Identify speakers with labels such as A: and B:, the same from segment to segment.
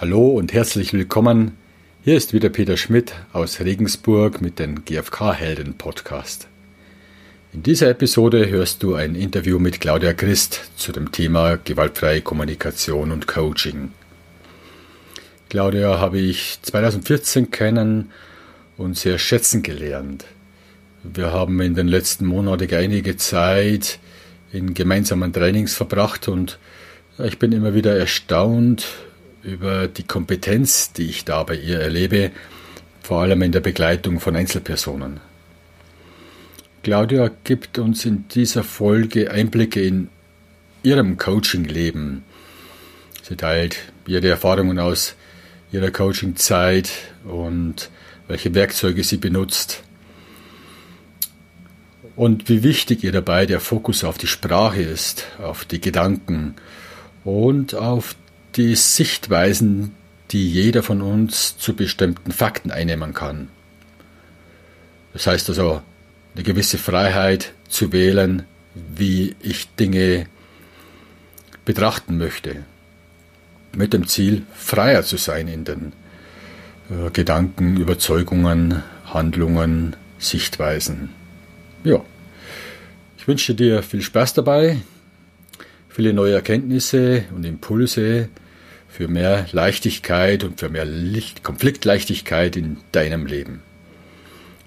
A: Hallo und herzlich willkommen. Hier ist wieder Peter Schmidt aus Regensburg mit dem GfK-Helden Podcast. In dieser Episode hörst du ein Interview mit Claudia Christ zu dem Thema gewaltfreie Kommunikation und Coaching. Claudia habe ich 2014 kennen und sehr schätzen gelernt. Wir haben in den letzten Monaten einige Zeit in gemeinsamen Trainings verbracht und ich bin immer wieder erstaunt, über die Kompetenz, die ich da bei ihr erlebe, vor allem in der Begleitung von Einzelpersonen. Claudia gibt uns in dieser Folge Einblicke in ihrem Coaching-Leben. Sie teilt ihre Erfahrungen aus ihrer Coaching-Zeit und welche Werkzeuge sie benutzt. Und wie wichtig ihr dabei der Fokus auf die Sprache ist, auf die Gedanken und auf die Sichtweisen, die jeder von uns zu bestimmten Fakten einnehmen kann. Das heißt also, eine gewisse Freiheit zu wählen, wie ich Dinge betrachten möchte. Mit dem Ziel, freier zu sein in den äh, Gedanken, Überzeugungen, Handlungen, Sichtweisen. Ja, ich wünsche dir viel Spaß dabei, viele neue Erkenntnisse und Impulse, für mehr Leichtigkeit und für mehr Licht Konfliktleichtigkeit in deinem Leben.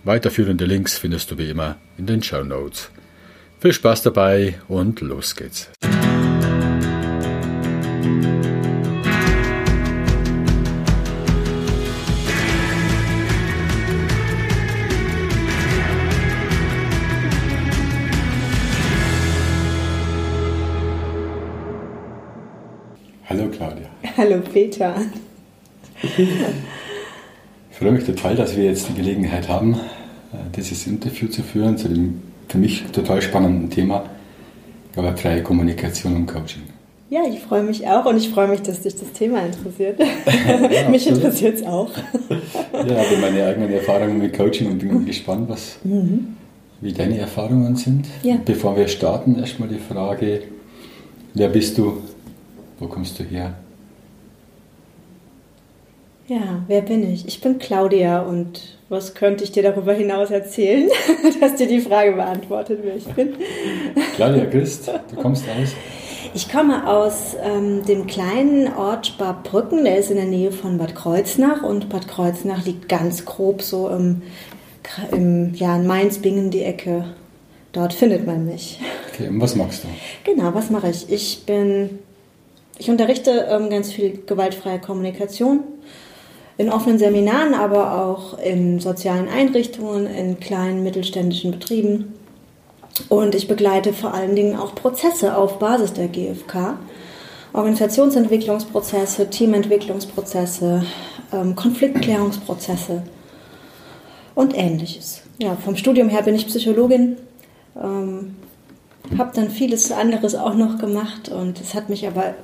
A: Weiterführende Links findest du wie immer in den Show Notes. Viel Spaß dabei und los geht's. Hallo
B: Peter.
A: Ich freue mich total, dass wir jetzt die Gelegenheit haben, äh, dieses Interview zu führen zu dem für mich total spannenden Thema gewaltfreie Kommunikation und Coaching.
B: Ja, ich freue mich auch und ich freue mich, dass dich das Thema interessiert. ja, mich interessiert es auch.
A: ja, habe meine eigenen Erfahrungen mit Coaching und bin gespannt, was, mhm. wie deine Erfahrungen sind. Ja. Bevor wir starten, erstmal die Frage, wer bist du, wo kommst du her?
B: Ja, wer bin ich? Ich bin Claudia und was könnte ich dir darüber hinaus erzählen, dass dir die Frage beantwortet, wer ich bin?
A: Claudia Christ, du kommst aus?
B: Ich komme aus ähm, dem kleinen Ort Barbrücken, der ist in der Nähe von Bad Kreuznach und Bad Kreuznach liegt ganz grob so im, im ja, in Mainz-Bingen die Ecke. Dort findet man mich.
A: Okay, und was machst du?
B: Genau, was mache ich? Ich bin, ich unterrichte ähm, ganz viel gewaltfreie Kommunikation in offenen Seminaren, aber auch in sozialen Einrichtungen, in kleinen mittelständischen Betrieben. Und ich begleite vor allen Dingen auch Prozesse auf Basis der GfK. Organisationsentwicklungsprozesse, Teamentwicklungsprozesse, ähm, Konfliktklärungsprozesse und ähnliches. Ja, vom Studium her bin ich Psychologin, ähm, habe dann vieles anderes auch noch gemacht und es hat mich aber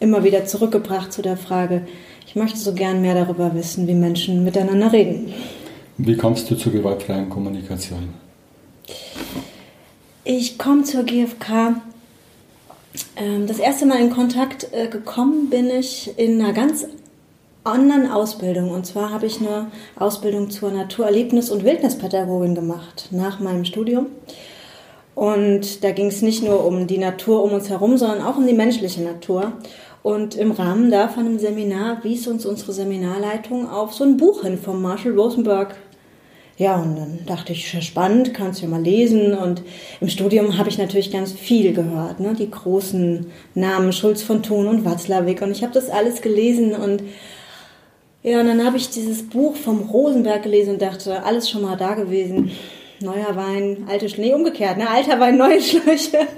B: immer wieder zurückgebracht zu der Frage, ich möchte so gern mehr darüber wissen, wie Menschen miteinander reden.
A: Wie kommst du zur gewaltfreien Kommunikation?
B: Ich komme zur GfK. Ähm, das erste Mal in Kontakt äh, gekommen bin ich in einer ganz anderen Ausbildung. Und zwar habe ich eine Ausbildung zur Naturerlebnis- und Wildnispädagogin gemacht nach meinem Studium. Und da ging es nicht nur um die Natur um uns herum, sondern auch um die menschliche Natur. Und im Rahmen davon im Seminar wies uns unsere Seminarleitung auf so ein Buch hin von Marshall Rosenberg. Ja, und dann dachte ich, spannend, kannst du ja mal lesen. Und im Studium habe ich natürlich ganz viel gehört, ne? die großen Namen Schulz von Thun und Watzlawick. Und ich habe das alles gelesen und ja, und dann habe ich dieses Buch vom Rosenberg gelesen und dachte, alles schon mal da gewesen. Neuer Wein, alte Schnee, umgekehrt, ne? Alter Wein, neue Schläuche.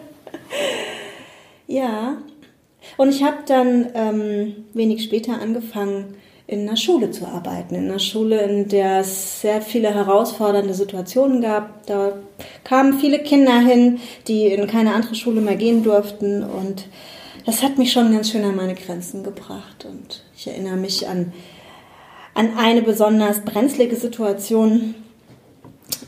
B: ja, und ich habe dann ähm, wenig später angefangen, in einer Schule zu arbeiten. In einer Schule, in der es sehr viele herausfordernde Situationen gab. Da kamen viele Kinder hin, die in keine andere Schule mehr gehen durften. Und das hat mich schon ganz schön an meine Grenzen gebracht. Und ich erinnere mich an, an eine besonders brenzlige Situation.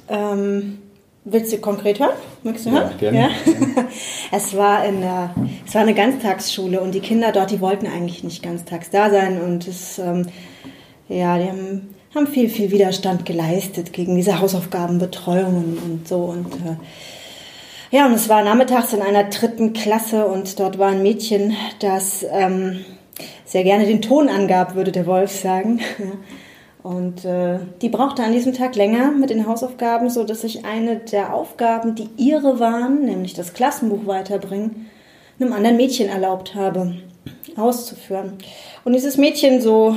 B: Ähm, Willst du konkret hören? Möchtest du hören? Ja, gerne. Ja? Es war, in der, es war eine Ganztagsschule und die Kinder dort, die wollten eigentlich nicht ganztags da sein und es, ähm, ja, die haben, haben viel, viel Widerstand geleistet gegen diese Hausaufgabenbetreuung und, und so und äh, ja, und es war nachmittags in einer dritten Klasse und dort war ein Mädchen, das ähm, sehr gerne den Ton angab, würde der Wolf sagen. Und äh, die brauchte an diesem Tag länger mit den Hausaufgaben, so dass ich eine der Aufgaben, die ihre waren, nämlich das Klassenbuch weiterbringen, einem anderen Mädchen erlaubt habe, auszuführen. Und dieses Mädchen so,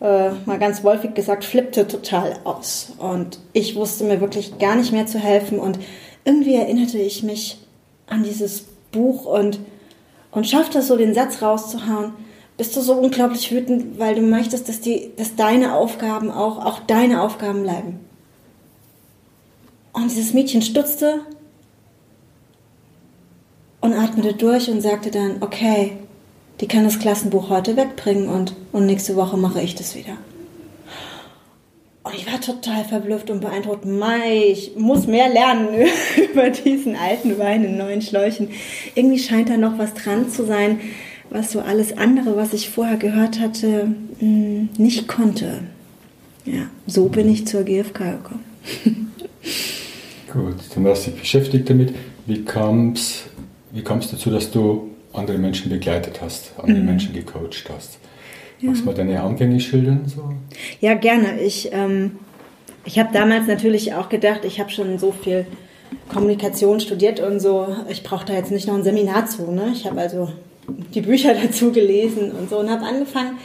B: äh, mal ganz wolfig gesagt, flippte total aus. Und ich wusste mir wirklich gar nicht mehr zu helfen. Und irgendwie erinnerte ich mich an dieses Buch und, und schaffte es so, den Satz rauszuhauen bist du so unglaublich wütend, weil du möchtest, dass, die, dass deine Aufgaben auch, auch deine Aufgaben bleiben. Und dieses Mädchen stutzte und atmete durch und sagte dann, okay, die kann das Klassenbuch heute wegbringen und, und nächste Woche mache ich das wieder. Und ich war total verblüfft und beeindruckt. Mei, ich muss mehr lernen über diesen alten Wein in neuen Schläuchen. Irgendwie scheint da noch was dran zu sein was so alles andere, was ich vorher gehört hatte, mm, nicht konnte. Ja, so bin ich zur GfK gekommen.
A: Gut, du hast dich beschäftigt damit. Wie kam es wie kam's dazu, dass du andere Menschen begleitet hast, andere mhm. Menschen gecoacht hast? Ja. Magst du mal deine Anfänge schildern? So?
B: Ja, gerne. Ich, ähm, ich habe damals natürlich auch gedacht, ich habe schon so viel Kommunikation studiert und so, ich brauche da jetzt nicht noch ein Seminar zu. Ne? Ich habe also die Bücher dazu gelesen und so und habe angefangen,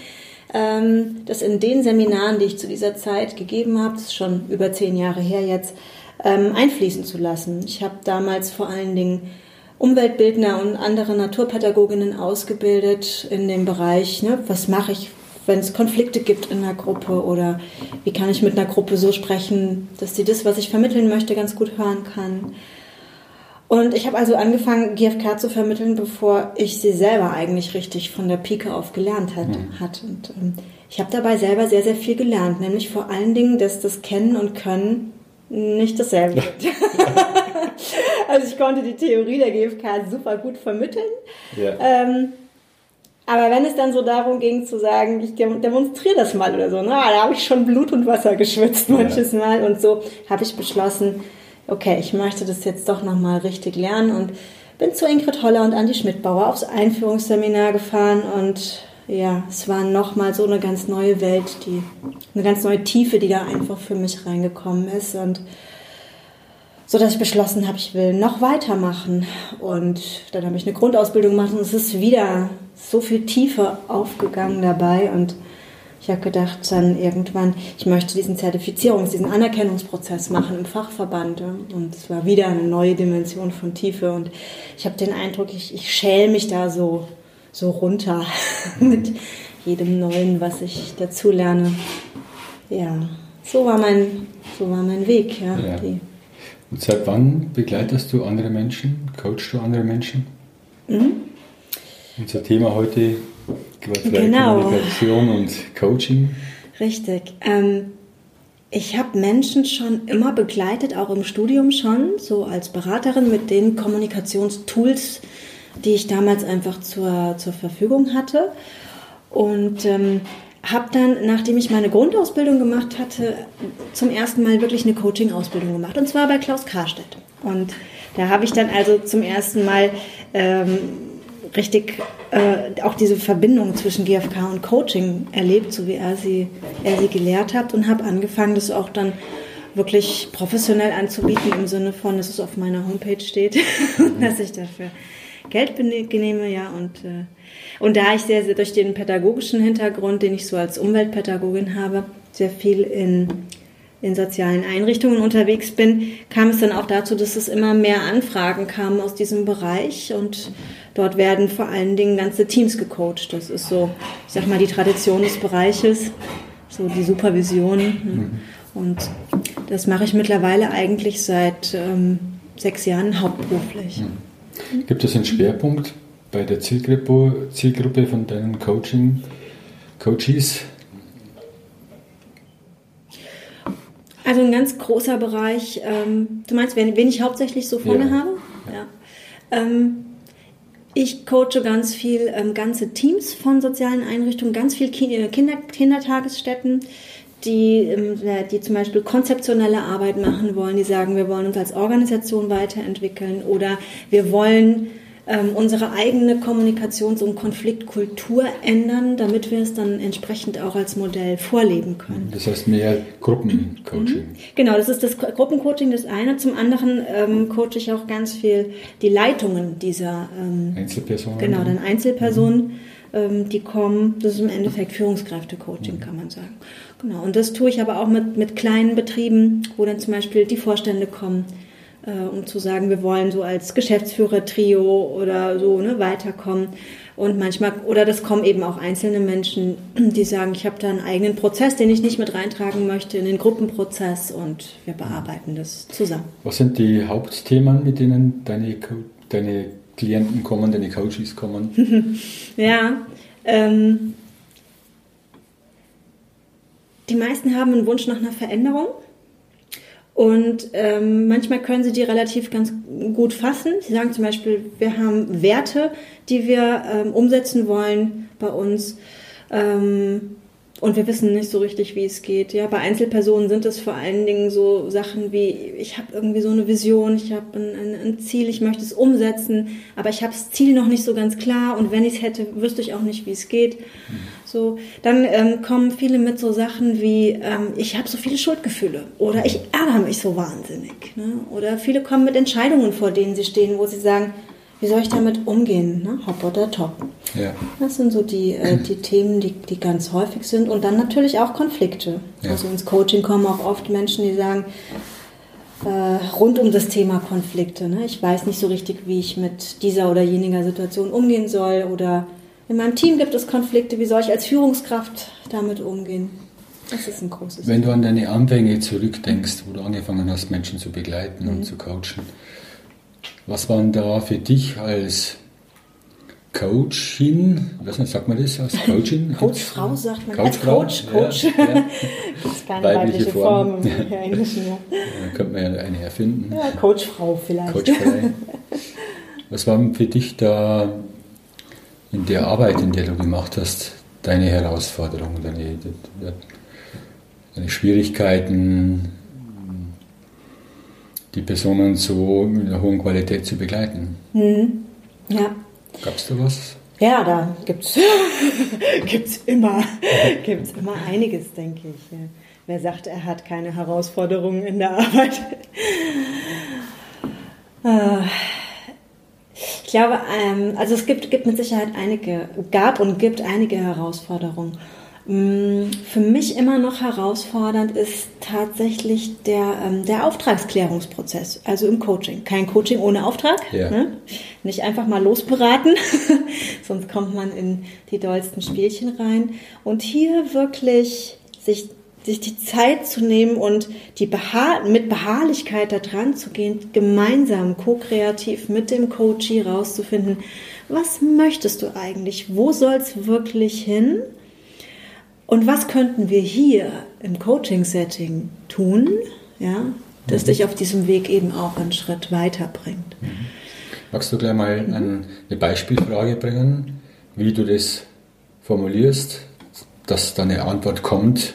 B: ähm, das in den Seminaren, die ich zu dieser Zeit gegeben habe, das ist schon über zehn Jahre her jetzt, ähm, einfließen zu lassen. Ich habe damals vor allen Dingen Umweltbildner und andere Naturpädagoginnen ausgebildet in dem Bereich, ne, was mache ich, wenn es Konflikte gibt in einer Gruppe oder wie kann ich mit einer Gruppe so sprechen, dass sie das, was ich vermitteln möchte, ganz gut hören kann. Und ich habe also angefangen, GFK zu vermitteln, bevor ich sie selber eigentlich richtig von der Pike auf gelernt hat. Mhm. hat. Und ähm, ich habe dabei selber sehr, sehr viel gelernt, nämlich vor allen Dingen, dass das Kennen und Können nicht dasselbe ist. also ich konnte die Theorie der GFK super gut vermitteln. Ja. Ähm, aber wenn es dann so darum ging zu sagen, ich demonstriere das mal oder so, na, da habe ich schon Blut und Wasser geschwitzt manches ja. Mal und so habe ich beschlossen, okay, ich möchte das jetzt doch nochmal richtig lernen und bin zu Ingrid Holler und Andi Schmidtbauer aufs Einführungsseminar gefahren und ja, es war nochmal so eine ganz neue Welt, die, eine ganz neue Tiefe, die da einfach für mich reingekommen ist und so dass ich beschlossen habe, ich will noch weitermachen. Und dann habe ich eine Grundausbildung gemacht und es ist wieder so viel Tiefe aufgegangen dabei und ich habe gedacht, dann irgendwann, ich möchte diesen Zertifizierungs-, diesen Anerkennungsprozess machen im Fachverband. Und es war wieder eine neue Dimension von Tiefe. Und ich habe den Eindruck, ich, ich schäle mich da so, so runter mit jedem Neuen, was ich dazu lerne. Ja, so war mein, so war mein Weg. Ja, ja.
A: Und seit wann begleitest du andere Menschen? Coachst du andere Menschen? Mhm. Unser Thema heute genau. Kommunikation und Coaching.
B: Richtig. Ähm, ich habe Menschen schon immer begleitet, auch im Studium schon, so als Beraterin mit den Kommunikationstools, die ich damals einfach zur, zur Verfügung hatte. Und ähm, habe dann, nachdem ich meine Grundausbildung gemacht hatte, zum ersten Mal wirklich eine Coaching-Ausbildung gemacht. Und zwar bei Klaus Karstedt. Und da habe ich dann also zum ersten Mal ähm, richtig äh, auch diese Verbindung zwischen GFK und Coaching erlebt, so wie er sie, er sie gelehrt hat und habe angefangen, das auch dann wirklich professionell anzubieten im Sinne von, dass es auf meiner Homepage steht, dass ich dafür Geld genehme, ja und äh, und da ich sehr, sehr durch den pädagogischen Hintergrund, den ich so als Umweltpädagogin habe, sehr viel in in sozialen Einrichtungen unterwegs bin, kam es dann auch dazu, dass es immer mehr Anfragen kamen aus diesem Bereich und dort werden vor allen Dingen ganze Teams gecoacht. Das ist so, ich sag mal, die Tradition des Bereiches, so die Supervision. Mhm. Und das mache ich mittlerweile eigentlich seit ähm, sechs Jahren hauptberuflich.
A: Mhm. Gibt es einen Schwerpunkt bei der Zielgruppe, Zielgruppe von deinen Coaching, Coaches?
B: Also ein ganz großer Bereich. Ähm, du meinst, wen, wen ich hauptsächlich so vorne ja. habe? Ja. Ähm, Ich coache ganz viel ähm, ganze Teams von sozialen Einrichtungen, ganz viel Kinder, Kindertagesstätten, die, ähm, die zum Beispiel konzeptionelle Arbeit machen wollen, die sagen, wir wollen uns als Organisation weiterentwickeln oder wir wollen ähm, unsere eigene Kommunikations- und Konfliktkultur ändern, damit wir es dann entsprechend auch als Modell vorleben können.
A: Das heißt mehr Gruppencoaching. Mhm.
B: Genau, das ist das Gruppencoaching das eine. Zum anderen ähm, coache ich auch ganz viel die Leitungen dieser
A: ähm, Einzelpersonen.
B: Genau, dann Einzelpersonen. Mhm die kommen, das ist im Endeffekt Führungskräfte-Coaching, kann man sagen. Genau, und das tue ich aber auch mit, mit kleinen Betrieben, wo dann zum Beispiel die Vorstände kommen, um zu sagen, wir wollen so als Geschäftsführer-Trio oder so ne, weiterkommen. Und manchmal, oder das kommen eben auch einzelne Menschen, die sagen, ich habe da einen eigenen Prozess, den ich nicht mit reintragen möchte in den Gruppenprozess und wir bearbeiten das zusammen.
A: Was sind die Hauptthemen, mit denen deine, deine Klienten kommen, deine Coaches kommen?
B: ja, ähm, die meisten haben einen Wunsch nach einer Veränderung und ähm, manchmal können sie die relativ ganz gut fassen. Sie sagen zum Beispiel, wir haben Werte, die wir ähm, umsetzen wollen bei uns. Ähm, und wir wissen nicht so richtig, wie es geht. Ja, bei Einzelpersonen sind es vor allen Dingen so Sachen wie, ich habe irgendwie so eine Vision, ich habe ein, ein, ein, Ziel, ich möchte es umsetzen, aber ich habe das Ziel noch nicht so ganz klar und wenn ich es hätte, wüsste ich auch nicht, wie es geht. So, dann ähm, kommen viele mit so Sachen wie, ähm, ich habe so viele Schuldgefühle oder ich ärgere mich so wahnsinnig. Ne? Oder viele kommen mit Entscheidungen, vor denen sie stehen, wo sie sagen, wie soll ich damit umgehen? Ne? Hopp oder top. Ja. Das sind so die, äh, die Themen, die, die ganz häufig sind. Und dann natürlich auch Konflikte. Ja. Also ins Coaching kommen auch oft Menschen, die sagen, äh, rund um das Thema Konflikte. Ne? Ich weiß nicht so richtig, wie ich mit dieser oder jeniger Situation umgehen soll. Oder in meinem Team gibt es Konflikte. Wie soll ich als Führungskraft damit umgehen? Das ist ein großes
A: Wenn du an deine Anfänge zurückdenkst, wo du angefangen hast, Menschen zu begleiten mhm. und zu coachen, was waren da für dich als Coachin, was sagt man das als Coachin?
B: Coachfrau sagt man.
A: Coachfrau?
B: Coach, Coach. Ja, ja. Gibt es keine weibliche, weibliche Form, Form im Englischen. Ja.
A: Da könnte man ja eine erfinden.
B: Ja, Coachfrau vielleicht.
A: Coachfrau. Was waren für dich da in der Arbeit, in der du gemacht hast, deine Herausforderungen, deine, deine Schwierigkeiten, die Personen so mit einer hohen Qualität zu begleiten.
B: Mhm. Ja.
A: Gab es da was?
B: Ja, da gibt es gibt's immer, gibt's immer einiges, denke ich. Wer sagt, er hat keine Herausforderungen in der Arbeit? Ich glaube, ähm, also es gibt, gibt mit Sicherheit einige, gab und gibt einige Herausforderungen. Mm, für mich immer noch herausfordernd ist tatsächlich der, ähm, der Auftragsklärungsprozess, also im Coaching. Kein Coaching ohne Auftrag. Ja. Ne? Nicht einfach mal losberaten, sonst kommt man in die dollsten Spielchen rein. Und hier wirklich sich, sich die Zeit zu nehmen und die Beha mit Beharrlichkeit da dran zu gehen, gemeinsam, ko-kreativ mit dem Coachie rauszufinden, was möchtest du eigentlich? Wo soll es wirklich hin? Und was könnten wir hier im Coaching-Setting tun, ja, das mhm. dich auf diesem Weg eben auch einen Schritt weiterbringt? Mhm.
A: Magst du gleich mal mhm. eine Beispielfrage bringen, wie du das formulierst, dass da eine Antwort kommt,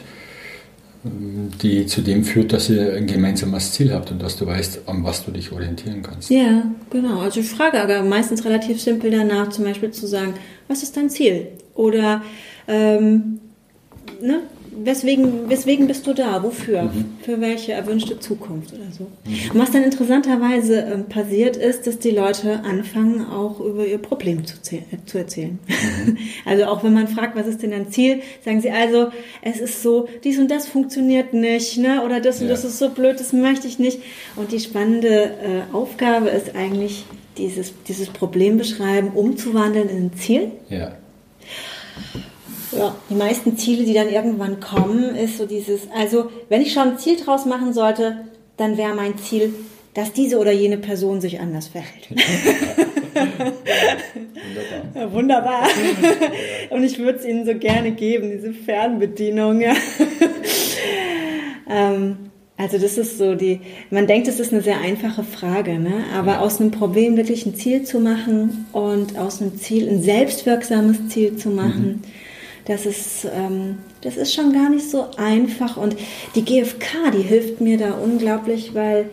A: die zu dem führt, dass ihr ein gemeinsames Ziel habt und dass du weißt, an was du dich orientieren kannst.
B: Ja, genau. Also ich frage aber meistens relativ simpel danach, zum Beispiel zu sagen, was ist dein Ziel? Oder ähm, ne? Weswegen, weswegen bist du da? Wofür? Mhm. Für welche erwünschte Zukunft oder so? Mhm. Und was dann interessanterweise äh, passiert ist, dass die Leute anfangen, auch über ihr Problem zu, äh, zu erzählen. Mhm. Also auch wenn man fragt, was ist denn dein Ziel, sagen sie also, es ist so, dies und das funktioniert nicht, ne? oder das und ja. das ist so blöd, das möchte ich nicht. Und die spannende äh, Aufgabe ist eigentlich, dieses, dieses Problem beschreiben, umzuwandeln in ein Ziel.
A: Ja.
B: Ja, die meisten Ziele, die dann irgendwann kommen, ist so dieses, also wenn ich schon ein Ziel draus machen sollte, dann wäre mein Ziel, dass diese oder jene Person sich anders verhält. wunderbar. Ja, wunderbar. Und ich würde es Ihnen so gerne geben, diese Fernbedienung. Ja. ähm, Also das ist so die, man denkt, es ist eine sehr einfache Frage, ne? aber ja. aus einem Problem wirklich ein Ziel zu machen und aus einem Ziel ein selbstwirksames Ziel zu machen, mhm. Das ist, ähm, das ist schon gar nicht so einfach. Und die GfK, die hilft mir da unglaublich, weil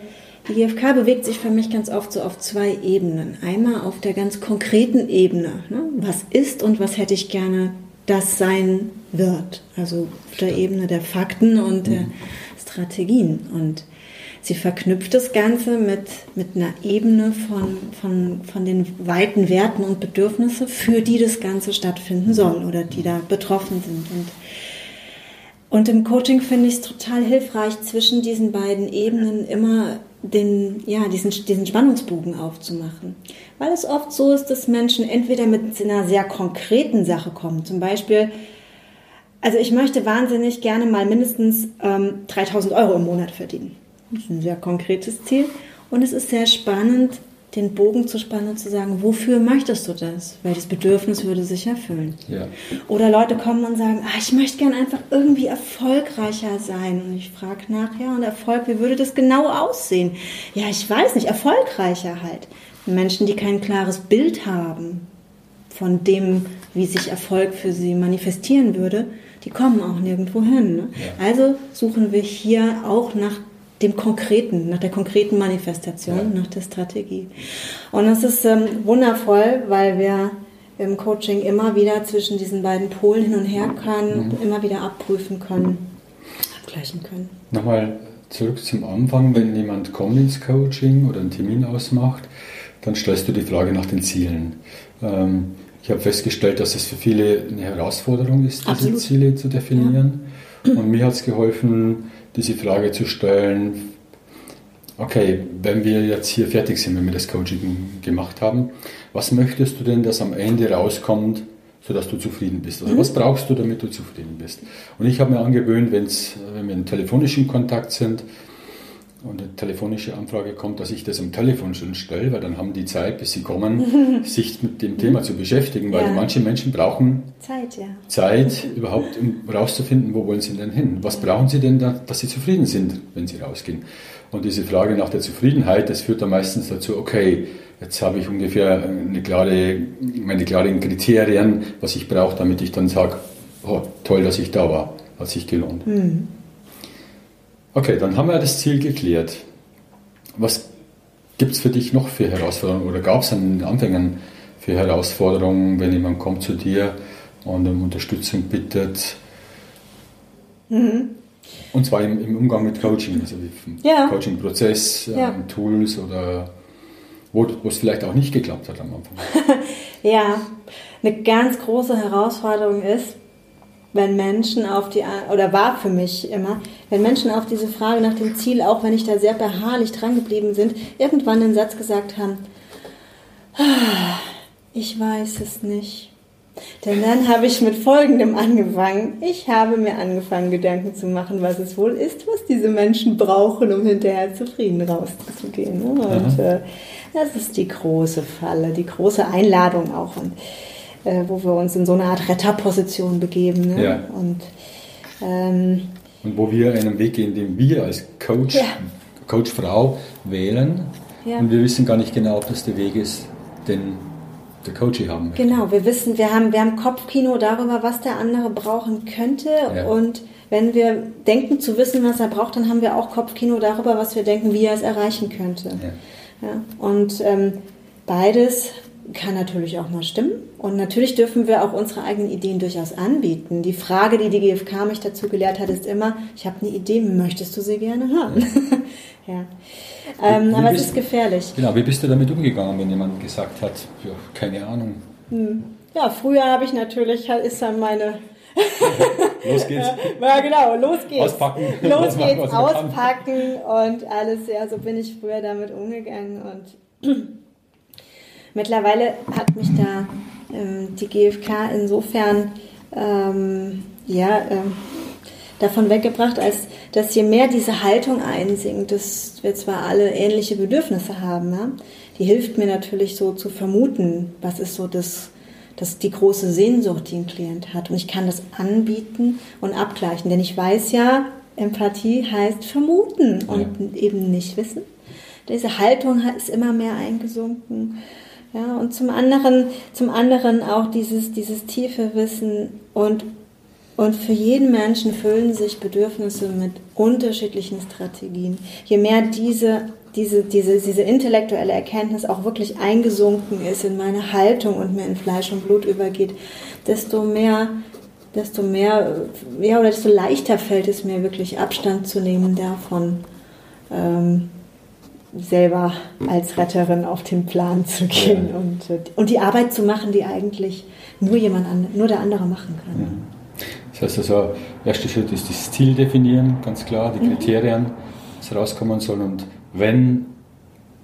B: die GfK bewegt sich für mich ganz oft so auf zwei Ebenen. Einmal auf der ganz konkreten Ebene, ne? was ist und was hätte ich gerne, das sein wird. Also auf der Ebene der Fakten und mhm. der Strategien. Und sie verknüpft das Ganze mit, mit einer Ebene von, von, von den weiten Werten und Bedürfnissen, für die das Ganze stattfinden soll oder die da betroffen sind. Und, und im Coaching finde ich es total hilfreich, zwischen diesen beiden Ebenen immer den, ja, diesen, diesen Spannungsbogen aufzumachen. Weil es oft so ist, dass Menschen entweder mit einer sehr konkreten Sache kommen, zum Beispiel, also ich möchte wahnsinnig gerne mal mindestens ähm, 3000 Euro im Monat verdienen. Das ist ein sehr konkretes Ziel. Und es ist sehr spannend, den Bogen zu spannen und zu sagen, wofür möchtest du das? Welches Bedürfnis würde sich erfüllen? Ja. Oder Leute kommen und sagen, ah, ich möchte gerne einfach irgendwie erfolgreicher sein. Und ich frage nach, ja, und Erfolg, wie würde das genau aussehen? Ja, ich weiß nicht, erfolgreicher halt. Menschen, die kein klares Bild haben von dem, wie sich Erfolg für sie manifestieren würde, die kommen auch nirgendwo hin. Ne? Ja. Also suchen wir hier auch nach dem Konkreten, nach der konkreten Manifestation, ja. nach der Strategie. Und das ist ähm, wundervoll, weil wir im Coaching immer wieder zwischen diesen beiden Polen hin und her können, mhm. immer wieder abprüfen können, abgleichen können.
A: Nochmal zurück zum Anfang, wenn jemand kommt ins Coaching oder einen Termin ausmacht, dann stellst du die Frage nach den Zielen. Ähm, ich habe festgestellt, dass es für viele eine Herausforderung ist, diese Absolut. Ziele zu definieren. Ja. Und mir hat es geholfen, diese Frage zu stellen, okay, wenn wir jetzt hier fertig sind, wenn wir das Coaching gemacht haben, was möchtest du denn, dass am Ende rauskommt, sodass du zufrieden bist? Also mhm. was brauchst du, damit du zufrieden bist? Und ich habe mir angewöhnt, wenn's, wenn wir in telefonischen Kontakt sind, und eine telefonische Anfrage kommt, dass ich das am Telefon schon stelle, weil dann haben die Zeit, bis sie kommen, sich mit dem Thema zu beschäftigen, weil ja. manche Menschen brauchen Zeit, ja. Zeit überhaupt, um rauszufinden, wo wollen sie denn hin? Was brauchen sie denn, da, dass sie zufrieden sind, wenn sie rausgehen? Und diese Frage nach der Zufriedenheit, das führt dann meistens dazu, okay, jetzt habe ich ungefähr eine klare, meine klaren Kriterien, was ich brauche, damit ich dann sage, oh, toll, dass ich da war, hat sich gelohnt. Mhm. Okay, dann haben wir das Ziel geklärt. Was gibt es für dich noch für Herausforderungen oder gab es an den Anfängen für Herausforderungen, wenn jemand kommt zu dir und um Unterstützung bittet? Mhm. Und zwar im, im, Umgang mit Coaching, also im ja. Coaching-Prozess, ja. ähm, Tools oder wo es vielleicht auch nicht geklappt hat am Anfang.
B: ja, eine ganz große Herausforderung ist, wenn Menschen auf die, oder war für mich immer, wenn Menschen auf diese Frage nach dem Ziel, auch wenn ich da sehr beharrlich dran geblieben sind, irgendwann den Satz gesagt haben, ah, ich weiß es nicht. Denn dann habe ich mit Folgendem angefangen. Ich habe mir angefangen, Gedanken zu machen, was es wohl ist, was diese Menschen brauchen, um hinterher zufrieden rauszugehen. Und äh, das ist die große Falle, die große Einladung auch. Und äh, wo wir uns in so eine Art Retterposition begeben. Ne? Ja. Und,
A: ähm, und wo wir einen Weg gehen, den wir als Coach, ja. Coachfrau wählen. Ja. Und wir wissen gar nicht genau, ob das der Weg ist, den der Coach haben
B: möchte. Genau, wir wissen, wir haben, wir haben Kopfkino darüber, was der andere brauchen könnte. Ja. Und wenn wir denken zu wissen, was er braucht, dann haben wir auch Kopfkino darüber, was wir denken, wie er es erreichen könnte. Ja. Und ähm, beides kann natürlich auch mal stimmen. Und natürlich dürfen wir auch unsere eigenen Ideen durchaus anbieten. Die Frage, die die GfK mich dazu gelehrt hat, ist immer, ich habe eine Idee, möchtest du sie gerne hören? ja. Ähm, aber bist, es ist gefährlich.
A: Genau, wie bist du damit umgegangen, wenn jemand gesagt hat, ja, keine Ahnung?
B: Hm. Ja, früher habe ich natürlich, ist dann meine
A: los geht's.
B: Ja, genau, los geht's.
A: Auspacken.
B: Los geht's, auspacken und alles. Ja, so bin ich früher damit umgegangen und Mittlerweile hat mich da die GfK insofern ähm, ja, ähm, davon weggebracht, als dass je mehr diese Haltung einsinkt, dass wir zwar alle ähnliche Bedürfnisse haben, ja, die hilft mir natürlich so zu vermuten, was ist so das, das die große Sehnsucht, die ein Klient hat. Und ich kann das anbieten und abgleichen, denn ich weiß ja, Empathie heißt vermuten und ja. eben nicht wissen. Diese Haltung ist immer mehr eingesunken. Ja, und zum anderen, zum anderen auch dieses, dieses tiefe Wissen und, und für jeden Menschen füllen sich Bedürfnisse mit unterschiedlichen Strategien. Je mehr diese, diese, diese, diese intellektuelle Erkenntnis auch wirklich eingesunken ist in meine Haltung und mir in Fleisch und Blut übergeht, desto mehr desto mehr, ja, oder desto leichter fällt es mir wirklich Abstand zu nehmen davon, ähm, selber als Retterin auf den Plan zu gehen ja. und, äh, und die Arbeit zu machen, die eigentlich nur jemand an, nur der andere machen kann.
A: Ja. Das heißt also, erster Schritt ist das Ziel definieren, ganz klar, die mhm. Kriterien, was rauskommen soll und wenn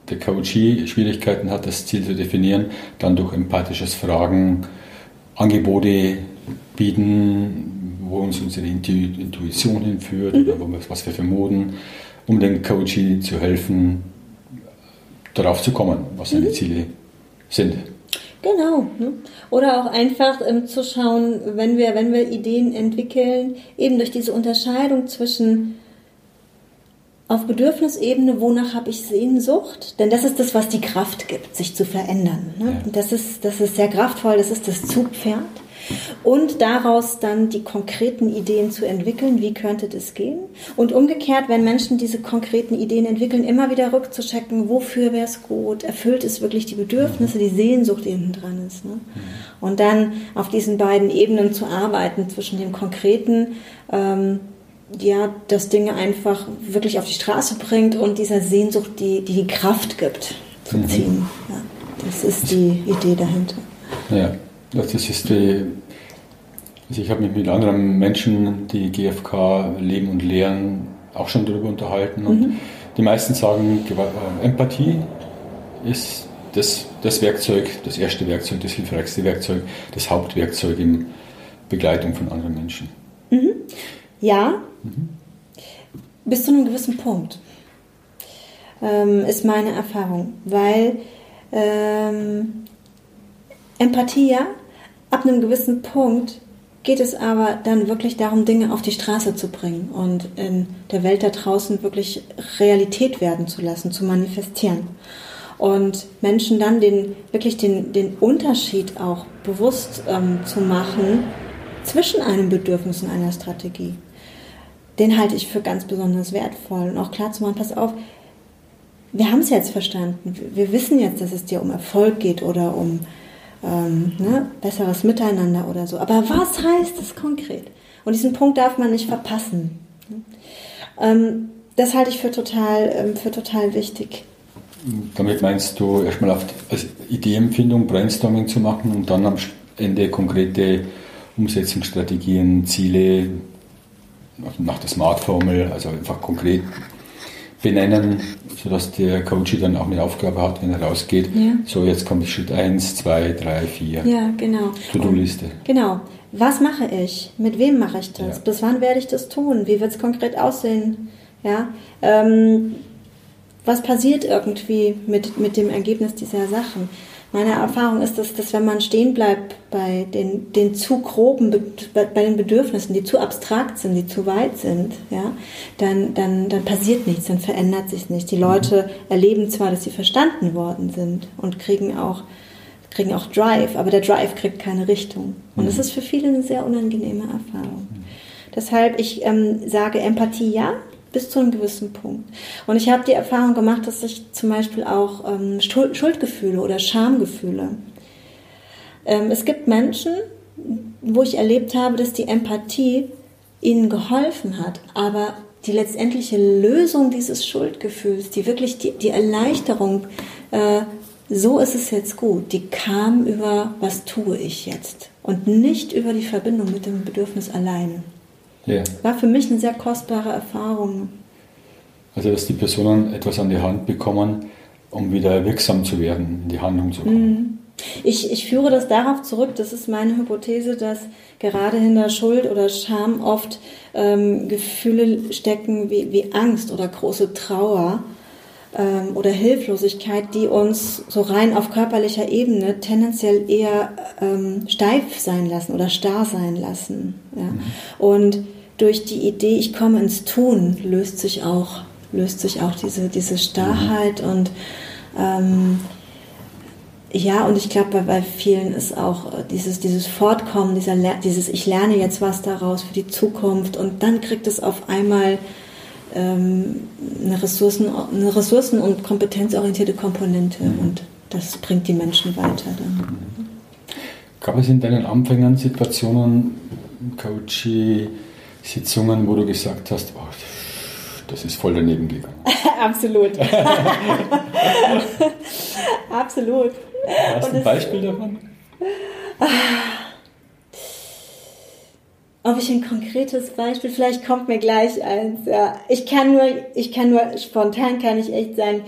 A: der Coachee Schwierigkeiten hat, das Ziel zu definieren, dann durch empathisches Fragen Angebote bieten, wo uns unsere Intuition hinführt mhm. oder was wir vermuten, um dem Coachee zu helfen, darauf zu kommen, was seine mhm. Ziele sind.
B: Genau. Ne? Oder auch einfach ähm, zu schauen, wenn wir, wenn wir Ideen entwickeln, eben durch diese Unterscheidung zwischen auf Bedürfnisebene, wonach habe ich Sehnsucht? Denn das ist das, was die Kraft gibt, sich zu verändern. Ne? Ja. Das, ist, das ist sehr kraftvoll, das ist das Zugpferd und daraus dann die konkreten Ideen zu entwickeln, wie könnte das gehen. Und umgekehrt, wenn Menschen diese konkreten Ideen entwickeln, immer wieder rückzuchecken, wofür wäre es gut, erfüllt es wirklich die Bedürfnisse, die Sehnsucht, die hinten dran ist. Ne? Und dann auf diesen beiden Ebenen zu arbeiten, zwischen dem Konkreten, ähm, ja, das Dinge einfach wirklich auf die Straße bringt und dieser Sehnsucht, die die, die Kraft gibt, zu mhm. ziehen. Ja, das ist die Idee dahinter.
A: Ja. Das ist die, also ich habe mich mit anderen Menschen, die GFK leben und lehren, auch schon darüber unterhalten. Und mhm. die meisten sagen, äh, Empathie ist das, das Werkzeug, das erste Werkzeug, das hilfreichste Werkzeug, das Hauptwerkzeug in Begleitung von anderen Menschen.
B: Mhm. Ja, mhm. bis zu einem gewissen Punkt ähm, ist meine Erfahrung, weil ähm, Empathie ja ab einem gewissen Punkt geht es aber dann wirklich darum, Dinge auf die Straße zu bringen und in der Welt da draußen wirklich Realität werden zu lassen, zu manifestieren. Und Menschen dann den, wirklich den, den Unterschied auch bewusst ähm, zu machen zwischen einem Bedürfnis und einer Strategie. Den halte ich für ganz besonders wertvoll. Und auch klar zu machen, pass auf, wir haben es jetzt verstanden. Wir wissen jetzt, dass es dir um Erfolg geht oder um ähm, ne, besseres Miteinander oder so. Aber was heißt das konkret? Und diesen Punkt darf man nicht verpassen. Ähm, das halte ich für total, ähm, für total wichtig.
A: Damit meinst du erstmal auf also Ideenfindung, Brainstorming zu machen und dann am Ende konkrete Umsetzungsstrategien, Ziele nach der Smart-Formel, also einfach konkret benennen, sodass der Coach dann auch eine Aufgabe hat, wenn er rausgeht. Ja. So, jetzt kommt Schritt 1, 2, 3, 4.
B: Ja, genau.
A: To-Do-Liste.
B: Genau. Was mache ich? Mit wem mache ich das? Ja. Bis wann werde ich das tun? Wie wird es konkret aussehen? Ja. Ähm, was passiert irgendwie mit, mit dem Ergebnis dieser Sachen? Meine Erfahrung ist, dass, dass wenn man stehen bleibt bei den, den zu groben, bei den Bedürfnissen, die zu abstrakt sind, die zu weit sind, ja, dann, dann, dann passiert nichts, dann verändert sich nichts. Die Leute erleben zwar, dass sie verstanden worden sind und kriegen auch, kriegen auch Drive, aber der Drive kriegt keine Richtung. Und das mhm. ist für viele eine sehr unangenehme Erfahrung. Deshalb, ich ähm, sage Empathie ja, bis zu einem gewissen Punkt. Und ich habe die Erfahrung gemacht, dass ich zum Beispiel auch ähm, Schuldgefühle oder Schamgefühle. Ähm, es gibt Menschen, wo ich erlebt habe, dass die Empathie ihnen geholfen hat, aber die letztendliche Lösung dieses Schuldgefühls, die wirklich die, die Erleichterung, äh, so ist es jetzt gut, die kam über, was tue ich jetzt und nicht über die Verbindung mit dem Bedürfnis alleine. Ja. War für mich eine sehr kostbare Erfahrung.
A: Also, dass die Personen etwas an die Hand bekommen, um wieder wirksam zu werden, in die Handlung zu kommen. Mhm.
B: Ich, ich führe das darauf zurück, das ist meine Hypothese, dass gerade hinter Schuld oder Scham oft ähm, Gefühle stecken wie, wie Angst oder große Trauer ähm, oder Hilflosigkeit, die uns so rein auf körperlicher Ebene tendenziell eher ähm, steif sein lassen oder starr sein lassen. Ja? Mhm. Und durch die Idee, ich komme ins Tun, löst sich auch, löst sich auch diese, diese Starrheit mhm. und ähm, ja, und ich glaube, bei, bei vielen ist auch äh, dieses, dieses Fortkommen, dieser, dieses Ich lerne jetzt was daraus für die Zukunft und dann kriegt es auf einmal ähm, eine, Ressourcen, eine ressourcen- und kompetenzorientierte Komponente mhm. und das bringt die Menschen weiter. Dann.
A: Gab es in deinen Anfängen Situationen, Coachie-Sitzungen, wo du gesagt hast, oh, das ist voll daneben gegangen?
B: Absolut. Absolut.
A: Hast du ein Beispiel davon?
B: Ob ich ein konkretes Beispiel, vielleicht kommt mir gleich eins. Ja. Ich kann nur, ich kann nur spontan kann ich echt sagen,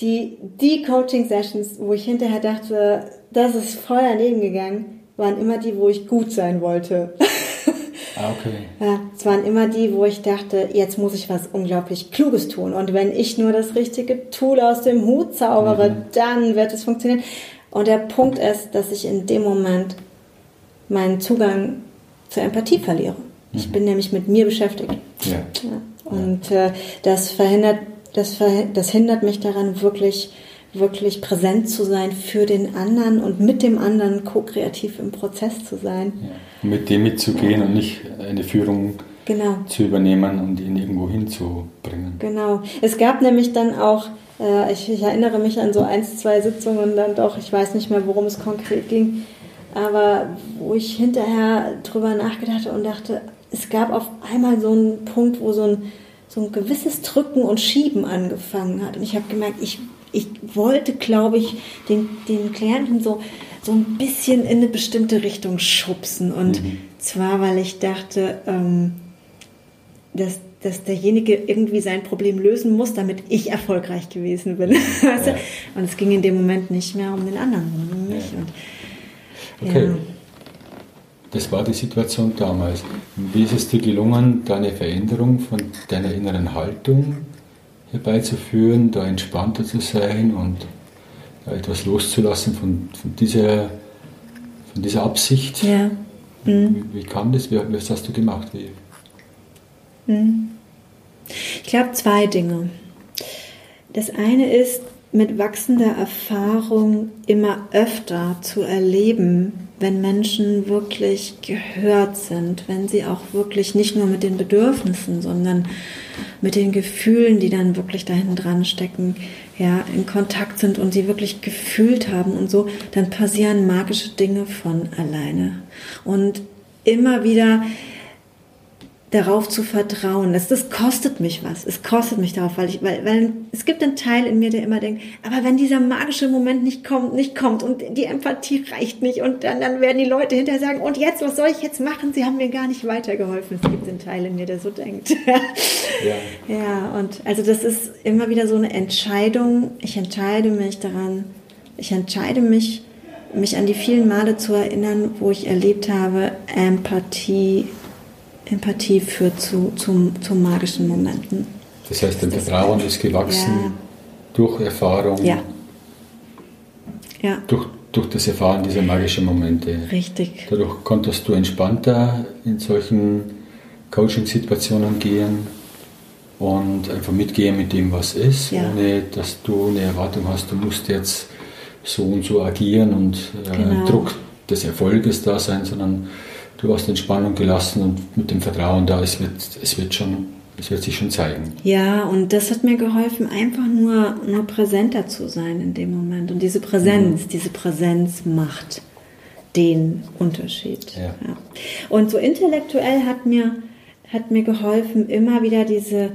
B: die, die Coaching-Sessions, wo ich hinterher dachte, das ist voll daneben gegangen, waren immer die, wo ich gut sein wollte.
A: Ah, okay.
B: Ja, es waren immer die, wo ich dachte, jetzt muss ich was unglaublich Kluges tun. Und wenn ich nur das richtige Tool aus dem Hut zaubere, mhm. dann wird es funktionieren. Und der Punkt ist, dass ich in dem Moment meinen Zugang zur Empathie verliere. Mhm. Ich bin nämlich mit mir beschäftigt.
A: Ja.
B: ja. Und äh, das verhindert, das, verhindert, das hindert mich daran, wirklich, wirklich präsent zu sein für den anderen und mit dem anderen ko-kreativ im Prozess zu sein.
A: Ja. Mit dem mitzugehen ja. und nicht eine Führung genau. zu übernehmen und ihn irgendwo hinzubringen.
B: Genau. Es gab nämlich dann auch äh, ich, ich, erinnere mich an so ein, zwei Sitzungen dann doch, ich weiß nicht mehr, worum es konkret ging, aber wo ich hinterher drüber nachgedacht und dachte, es gab auf einmal so einen Punkt, wo so ein, so ein gewisses Drücken und Schieben angefangen hat. Und ich habe gemerkt, ich, ich wollte, glaube ich, den, den Klienten so, so ein bisschen in eine bestimmte Richtung schubsen. Und mhm. zwar, weil ich dachte, ähm, dass dass derjenige irgendwie sein Problem lösen muss, damit ich erfolgreich gewesen bin. Ja. Und es ging in dem Moment nicht mehr um den anderen, sondern um mich.
A: Und, okay. Ja. Das war die Situation damals. Wie ist es dir gelungen, da eine Veränderung von deiner inneren Haltung herbeizuführen, da entspannter zu sein und etwas loszulassen von, von, dieser, von dieser Absicht?
B: Ja.
A: Mhm. Wie, wie, kam das? Wie, was hast du gemacht? Wie,
B: hm. Ich glaube zwei Dinge. Das eine ist, mit wachsender Erfahrung immer öfter zu erleben, wenn Menschen wirklich gehört sind, wenn sie auch wirklich nicht nur mit den Bedürfnissen, sondern mit den Gefühlen, die dann wirklich dahin dran stecken, ja, in Kontakt sind und sie wirklich gefühlt haben und so, dann passieren magische Dinge von alleine. Und immer wieder darauf zu vertrauen. Das, das kostet mich was. Es kostet mich darauf, weil ich, weil, weil es gibt einen Teil in mir, der immer denkt, aber wenn dieser magische Moment nicht kommt, nicht kommt und die Empathie reicht nicht und dann, dann werden die Leute hinterher sagen, und jetzt, was soll ich jetzt machen? Sie haben mir gar nicht weitergeholfen. Es gibt einen Teil in mir, der so denkt. ja. ja, und also das ist immer wieder so eine Entscheidung. Ich entscheide mich daran, ich entscheide mich, mich an die vielen Male zu erinnern, wo ich erlebt habe, Empathie Empathie führt zu, zu, zu magischen Momenten.
A: Das heißt, dein Vertrauen ist gewachsen ja. durch Erfahrung.
B: Ja. ja.
A: Durch, durch das Erfahren dieser magischen Momente.
B: Richtig.
A: Dadurch konntest du entspannter in solchen Coaching-Situationen gehen und einfach mitgehen mit dem, was ist, ja. ohne dass du eine Erwartung hast, du musst jetzt so und so agieren und äh, genau. Druck des Erfolges da sein, sondern du hast Entspannung gelassen und mit dem Vertrauen da, es wird, es wird schon, es wird sich schon zeigen.
B: Ja, und das hat mir geholfen, einfach nur, nur präsenter zu sein in dem Moment. Und diese Präsenz, mhm. diese Präsenz macht den Unterschied. Ja. Ja. Und so intellektuell hat mir, hat mir geholfen, immer wieder diese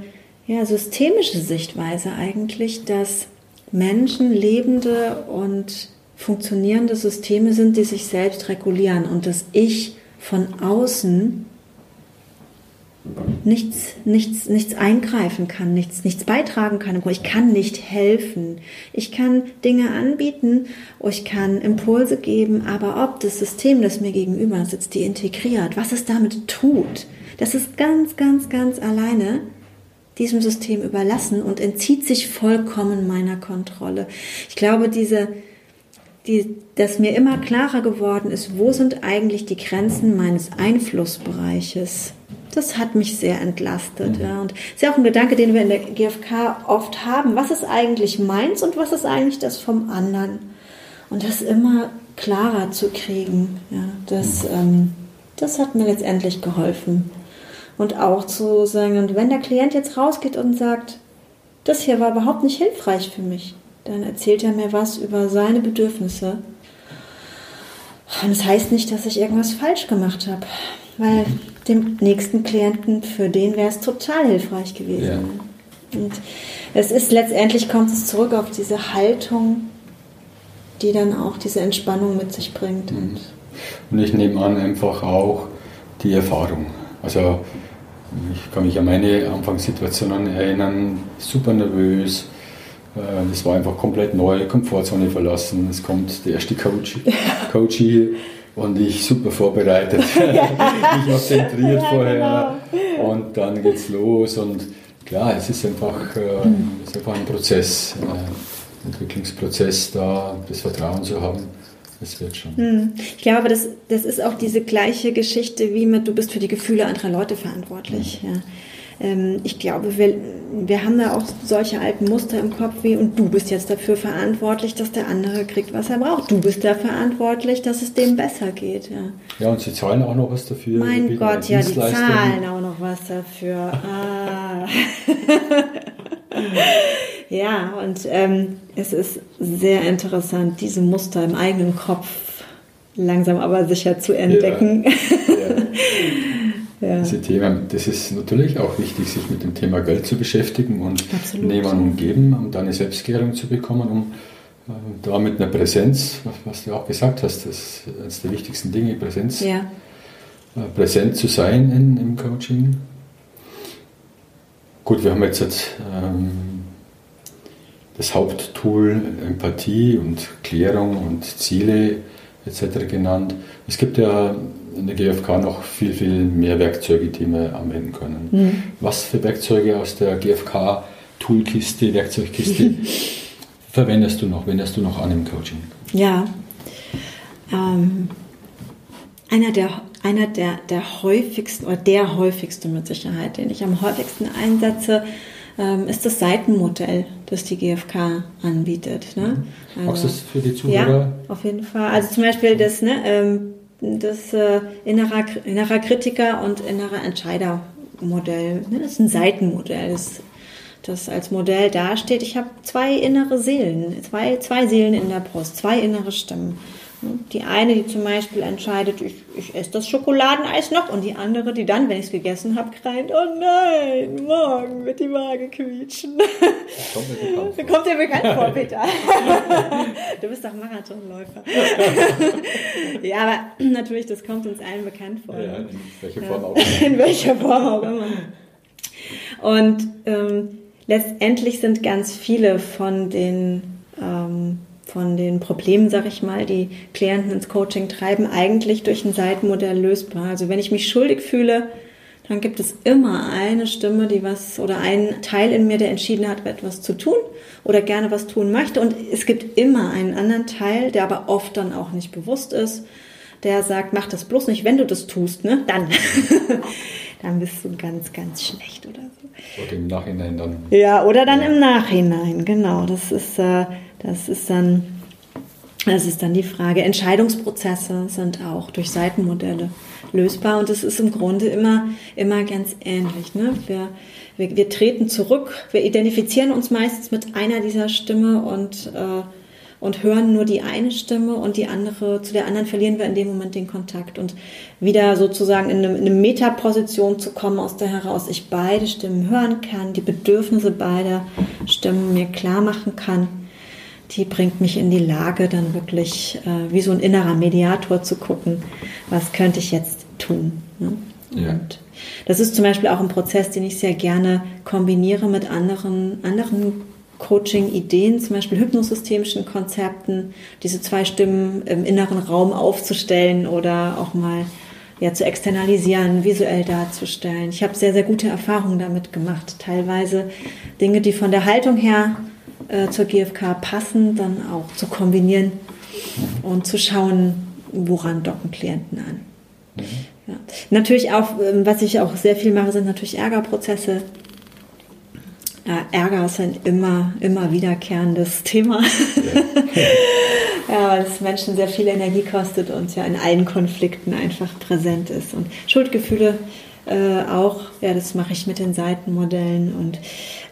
B: ja, systemische Sichtweise eigentlich, dass Menschen lebende und funktionierende Systeme sind, die sich selbst regulieren und dass ich von außen nichts, nichts, nichts eingreifen kann, nichts, nichts beitragen kann. Ich kann nicht helfen. Ich kann Dinge anbieten, ich kann Impulse geben, aber ob das System, das mir gegenüber sitzt, die integriert, was es damit tut, das ist ganz, ganz, ganz alleine diesem System überlassen und entzieht sich vollkommen meiner Kontrolle. Ich glaube, diese, die, dass mir immer klarer geworden ist, wo sind eigentlich die Grenzen meines Einflussbereiches das hat mich sehr entlastet. Mhm. Ja. Und ist ja auch ein Gedanke, den wir in der GfK oft haben. Was ist eigentlich meins und was ist eigentlich das vom anderen? Und das immer klarer zu kriegen. Ja, das, mhm. ähm, das hat mir letztendlich geholfen. Und auch zu sagen, und wenn der Klient jetzt rausgeht und sagt, das hier war überhaupt nicht hilfreich für mich, dann erzählt er mir was über seine Bedürfnisse. Und das heißt nicht, dass ich irgendwas falsch gemacht habe, weil dem nächsten Klienten, für den wäre es total hilfreich gewesen. Ja. Und es ist letztendlich kommt es zurück auf diese Haltung, die dann auch diese Entspannung mit sich bringt.
A: Mhm. Und ich nehme an, einfach auch die Erfahrung. Also ich kann mich an meine Anfangssituationen erinnern, super nervös. Äh, das war einfach komplett neu, Komfortzone verlassen. Es kommt der erste Coach, Coach hier und ich super vorbereitet. ich noch zentriert ja, vorher genau. und dann geht's los und klar, es ist einfach, äh, es ist einfach ein Prozess, ein äh, Entwicklungsprozess da, das Vertrauen zu haben. Das wird schon. Hm.
B: Ich glaube, das, das ist auch diese gleiche Geschichte wie mit, du bist für die Gefühle anderer Leute verantwortlich. Mhm. Ja. Ähm, ich glaube, wir, wir haben da auch solche alten Muster im Kopf wie, und du bist jetzt dafür verantwortlich, dass der andere kriegt, was er braucht. Du bist da verantwortlich, dass es dem besser geht. Ja,
A: ja und sie zahlen auch noch was dafür.
B: Mein Gott, ja, die zahlen auch noch was dafür. Ah. ja, und ähm, es ist sehr interessant, diese Muster im eigenen Kopf langsam aber sicher zu entdecken. Ja, ja.
A: ja. Diese Themen, das ist natürlich auch wichtig, sich mit dem Thema Geld zu beschäftigen und Absolut. nehmen und geben, um da eine Selbstklärung zu bekommen, um äh, da mit einer Präsenz, was, du auch gesagt hast, das ist eines der wichtigsten Dinge, Präsenz, ja. äh, präsent zu sein in, im Coaching. Gut, wir haben jetzt, ähm, das Haupttool Empathie und Klärung und Ziele etc. genannt. Es gibt ja in der GfK noch viel, viel mehr Werkzeuge, die wir anwenden können. Mhm. Was für Werkzeuge aus der GfK-Toolkiste, Werkzeugkiste verwendest du noch, wendest du noch an im Coaching?
B: Ja, ähm, einer der einer der, der häufigsten oder der häufigste mit Sicherheit, den ich am häufigsten einsetze, ähm, ist das Seitenmodell, das die GfK anbietet. Ne?
A: Mhm. Also, das für die Zuhörer?
B: Ja, auf jeden Fall. Also zum Beispiel das, ne, ähm, das äh, innerer, innerer Kritiker und innerer Entscheidermodell. Ne? Das ist ein Seitenmodell, das, das als Modell dasteht. Ich habe zwei innere Seelen, zwei, zwei Seelen in der Brust, zwei innere Stimmen. Die eine, die zum Beispiel entscheidet, ich, ich esse das Schokoladeneis noch und die andere, die dann, wenn ich es gegessen habe, kreint, oh nein, morgen wird die Waage quietschen. Vor. Kommt dir bekannt vor, Peter. du bist doch Marathonläufer. ja, aber natürlich, das kommt uns allen bekannt vor. Ja, in welcher Form auch immer. In welcher Form auch immer. Und ähm, letztendlich sind ganz viele von den ähm, von den Problemen, sag ich mal, die Klienten ins Coaching treiben, eigentlich durch ein Seitenmodell lösbar. Also wenn ich mich schuldig fühle, dann gibt es immer eine Stimme, die was oder einen Teil in mir, der entschieden hat, etwas zu tun oder gerne was tun möchte. Und es gibt immer einen anderen Teil, der aber oft dann auch nicht bewusst ist, der sagt, mach das bloß nicht, wenn du das tust, ne? Dann. dann bist du ganz, ganz schlecht oder so.
A: Oder im Nachhinein dann.
B: Ja, oder dann ja. im Nachhinein, genau. Das ist, äh, das ist dann, das ist dann die Frage. Entscheidungsprozesse sind auch durch Seitenmodelle lösbar und es ist im Grunde immer, immer ganz ähnlich. Ne? Wir, wir, wir treten zurück, wir identifizieren uns meistens mit einer dieser Stimme und äh, und hören nur die eine Stimme und die andere, zu der anderen verlieren wir in dem Moment den Kontakt. Und wieder sozusagen in eine, in eine Metaposition zu kommen, aus der heraus ich beide Stimmen hören kann, die Bedürfnisse beider Stimmen mir klar machen kann, die bringt mich in die Lage, dann wirklich äh, wie so ein innerer Mediator zu gucken, was könnte ich jetzt tun. Ne? Ja. Und das ist zum Beispiel auch ein Prozess, den ich sehr gerne kombiniere mit anderen, anderen Coaching-Ideen, zum Beispiel hypnosystemischen Konzepten, diese zwei Stimmen im inneren Raum aufzustellen oder auch mal ja, zu externalisieren, visuell darzustellen. Ich habe sehr, sehr gute Erfahrungen damit gemacht. Teilweise Dinge, die von der Haltung her äh, zur GfK passen, dann auch zu kombinieren und zu schauen, woran docken Klienten an. Mhm. ja. Natürlich auch, ähm, was ich auch sehr viel mache, sind natürlich Ärgerprozesse. Ja, Ärger ist ein immer, immer wiederkehrendes Thema. Ja. ja, weil es Menschen sehr viel Energie kostet und ja in allen Konflikten einfach präsent ist. Und Schuldgefühle äh, auch, ja, das mache ich mit den Seitenmodellen. Und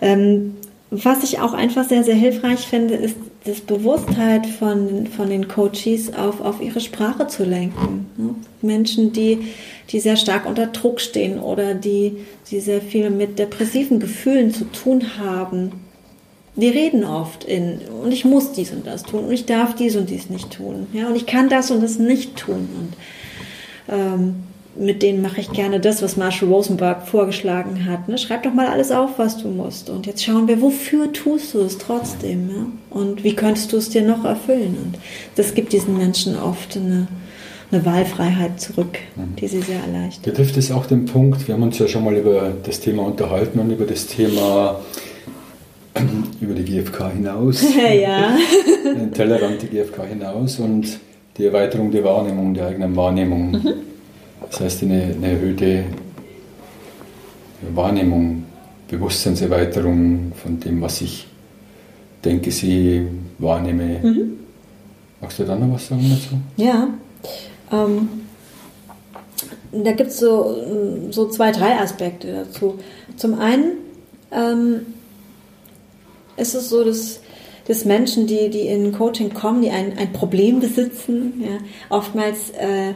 B: ähm, was ich auch einfach sehr, sehr hilfreich finde, ist das Bewusstheit von, von den Coaches auf, auf ihre Sprache zu lenken. Ne? Menschen, die, die sehr stark unter Druck stehen oder die, die sehr viel mit depressiven Gefühlen zu tun haben, die reden oft in, und ich muss dies und das tun und ich darf dies und dies nicht tun. Ja, und ich kann das und das nicht tun. Und ähm, mit denen mache ich gerne das, was Marshall Rosenberg vorgeschlagen hat. Ne? Schreib doch mal alles auf, was du musst. Und jetzt schauen wir, wofür tust du es trotzdem? Ja? Und wie könntest du es dir noch erfüllen? Und das gibt diesen Menschen oft eine, eine Wahlfreiheit zurück, mhm. die sie sehr erleichtert.
A: Betrifft es auch den Punkt, wir haben uns ja schon mal über das Thema unterhalten und über das Thema über die GfK hinaus,
B: ja.
A: den Tellerrand die GfK hinaus und die Erweiterung der Wahrnehmung, der eigenen Wahrnehmung. Mhm. Das heißt, eine, eine erhöhte Wahrnehmung, Bewusstseinserweiterung von dem, was ich denke, sehe, wahrnehme. Mhm. Magst du da noch was sagen dazu?
B: Ja. Ähm, da gibt es so, so zwei, drei Aspekte dazu. Zum einen ähm, ist es so, dass, dass Menschen, die, die in Coaching kommen, die ein, ein Problem besitzen, ja, oftmals äh,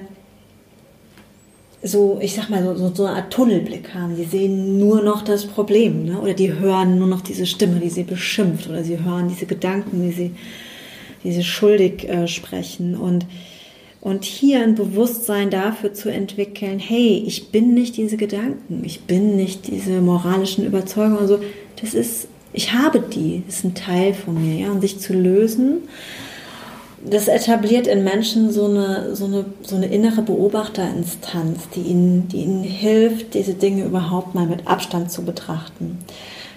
B: so, ich sag mal, so, so, eine Art Tunnelblick haben. Die sehen nur noch das Problem, ne? oder die hören nur noch diese Stimme, die sie beschimpft, oder sie hören diese Gedanken, die sie, die sie schuldig äh, sprechen. Und, und hier ein Bewusstsein dafür zu entwickeln, hey, ich bin nicht diese Gedanken, ich bin nicht diese moralischen Überzeugungen, also das ist, ich habe die, das ist ein Teil von mir, ja, und sich zu lösen das etabliert in Menschen so eine, so eine, so eine innere Beobachterinstanz, die ihnen, die ihnen hilft, diese Dinge überhaupt mal mit Abstand zu betrachten.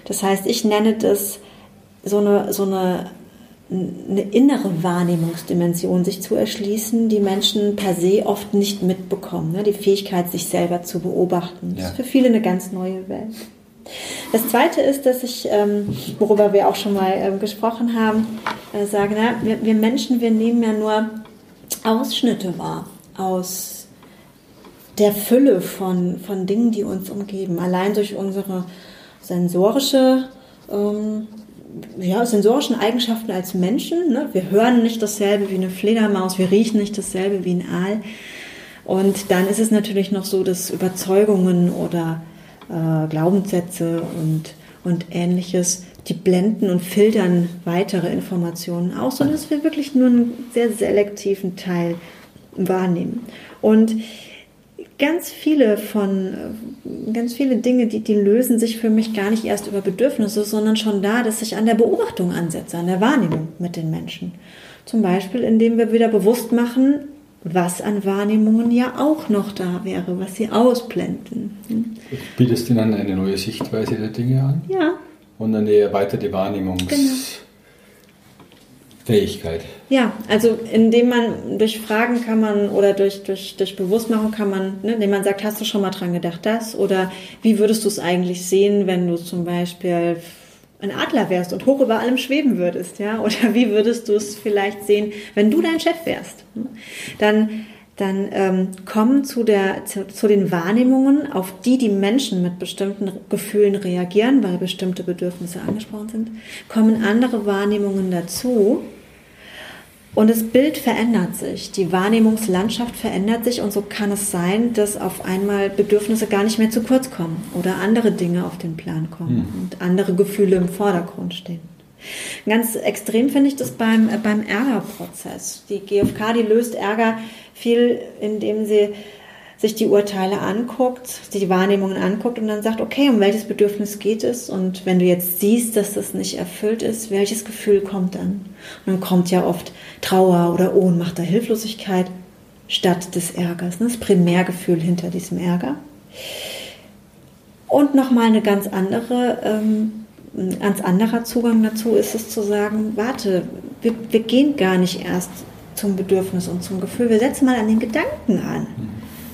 B: Das heißt, ich nenne das so eine, so eine, eine innere Wahrnehmungsdimension sich zu erschließen, die Menschen per se oft nicht mitbekommen. Ne? Die Fähigkeit, sich selber zu beobachten. Das ist für viele eine ganz neue Welt. Das Zweite ist, dass ich, ähm, worüber wir auch schon mal ähm, gesprochen haben, äh, sage, na, wir, wir, Menschen, wir nehmen ja nur Ausschnitte wahr aus der Fülle von, von Dingen, die uns umgeben. Allein durch unsere sensorische ähm, ja, sensorischen Eigenschaften als Menschen. Ne? Wir hören nicht dasselbe wie eine Fledermaus, wir riechen nicht dasselbe wie ein Aal. Und dann ist es natürlich noch so, dass Überzeugungen oder äh, Glaubenssätze und, und ähnliches, die blenden und filtern weitere Informationen aus, sondern dass wir wirklich nur einen sehr selektiven Teil wahrnehmen. Und ganz viele von, äh, ganz viele Dinge, die, die lösen sich für mich gar nicht erst über Bedürfnisse, sondern schon da, dass ich an der Beobachtung ansetze, an der Wahrnehmung mit den Menschen. Zum Beispiel, indem wir wieder bewusst machen, was an Wahrnehmungen ja auch noch da wäre, was sie ausblenden. Hm?
A: Bietest du dann eine neue Sichtweise der Dinge an?
B: Ja.
A: Und eine erweiterte Wahrnehmungsfähigkeit. Genau.
B: Ja, also indem man durch Fragen kann man oder durch, durch, durch Bewusstmachung kann man, ne, indem man sagt, hast du schon mal dran gedacht, das? Oder wie würdest du es eigentlich sehen, wenn du zum Beispiel ein Adler wärst und hoch über allem schweben würdest, ja? Oder wie würdest du es vielleicht sehen, wenn du dein Chef wärst? Dann, dann ähm, kommen zu, der, zu, zu den Wahrnehmungen, auf die die Menschen mit bestimmten Gefühlen reagieren, weil bestimmte Bedürfnisse angesprochen sind, kommen andere Wahrnehmungen dazu, und das Bild verändert sich, die Wahrnehmungslandschaft verändert sich und so kann es sein, dass auf einmal Bedürfnisse gar nicht mehr zu kurz kommen oder andere Dinge auf den Plan kommen mhm. und andere Gefühle im Vordergrund stehen. Ganz extrem finde ich das beim, äh, beim Ärgerprozess. Die GfK, die löst Ärger viel, indem sie sich die Urteile anguckt, die Wahrnehmungen anguckt und dann sagt, okay, um welches Bedürfnis geht es? Und wenn du jetzt siehst, dass das nicht erfüllt ist, welches Gefühl kommt dann? Und dann kommt ja oft Trauer oder Ohnmacht oder Hilflosigkeit statt des Ärgers, ne? das Primärgefühl hinter diesem Ärger. Und nochmal eine ganz andere, ähm, ein ganz anderer Zugang dazu ist es zu sagen, warte, wir, wir gehen gar nicht erst zum Bedürfnis und zum Gefühl, wir setzen mal an den Gedanken an.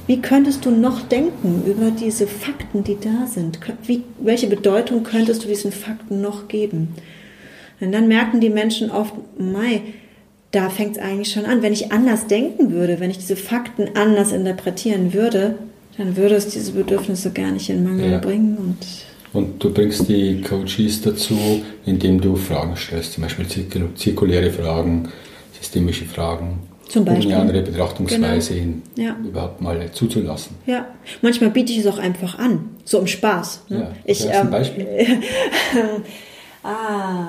B: Wie könntest du noch denken über diese Fakten, die da sind? Wie, welche Bedeutung könntest du diesen Fakten noch geben? Und dann merken die Menschen oft, Mai, da fängt es eigentlich schon an. Wenn ich anders denken würde, wenn ich diese Fakten anders interpretieren würde, dann würde es diese Bedürfnisse gar nicht in Mangel ja. bringen. Und,
A: und du bringst die Coaches dazu, indem du Fragen stellst, zum Beispiel zirkuläre Fragen, systemische Fragen.
B: Zum Beispiel.
A: Um eine andere Betrachtungsweise genau. hin ja. überhaupt mal zuzulassen.
B: Ja, manchmal biete ich es auch einfach an, so im Spaß. Ne? Ja,
A: ich, ähm, ein Beispiel?
B: ah.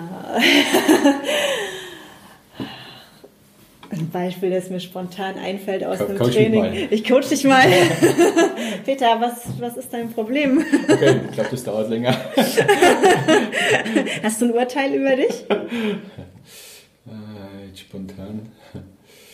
B: Ein Beispiel, das mir spontan einfällt aus Co coach Training. Ich coach dich mal. Peter, was, was ist dein Problem?
A: okay, ich glaube, das dauert länger.
B: Hast du ein Urteil über dich?
A: Äh, spontan.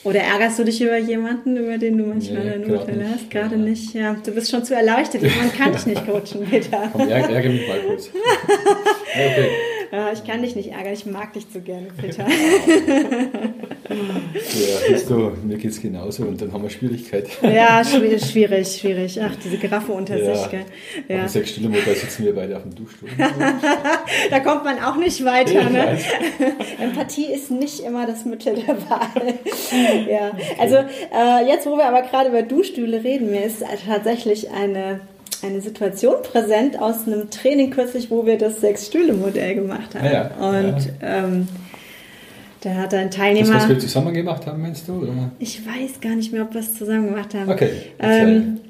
B: Oder ärgerst du dich über jemanden, über den du manchmal nee, ein Urteil hast? Gerade ja. nicht. Ja, du bist schon zu erleuchtet. Man kann dich nicht coachen, Peter.
A: Komm, ärgere mich mal kurz.
B: okay. Ja, ich kann dich nicht ärgern, ich mag dich zu gerne, Peter.
A: ja, weißt du, mir geht es genauso und dann haben wir Schwierigkeiten.
B: Ja, schwierig, schwierig, schwierig. Ach, diese Giraffe unter ja. sich, gell?
A: Ja. Auf dem Sechs-Stunden-Motor sitzen wir beide auf dem Duschstuhl.
B: da kommt man auch nicht weiter, ne? Empathie ist nicht immer das Mittel der Wahl. ja, also äh, jetzt, wo wir aber gerade über Duschstühle reden, mir ist tatsächlich eine eine Situation präsent aus einem Training kürzlich, wo wir das Sechs-Stühle-Modell gemacht haben. Ja, und ja. Ähm, da hat ein Teilnehmer.
A: Das, was wir zusammen gemacht haben, meinst du? Oder?
B: Ich weiß gar nicht mehr, ob wir es zusammen gemacht haben.
A: Okay.
B: Ähm,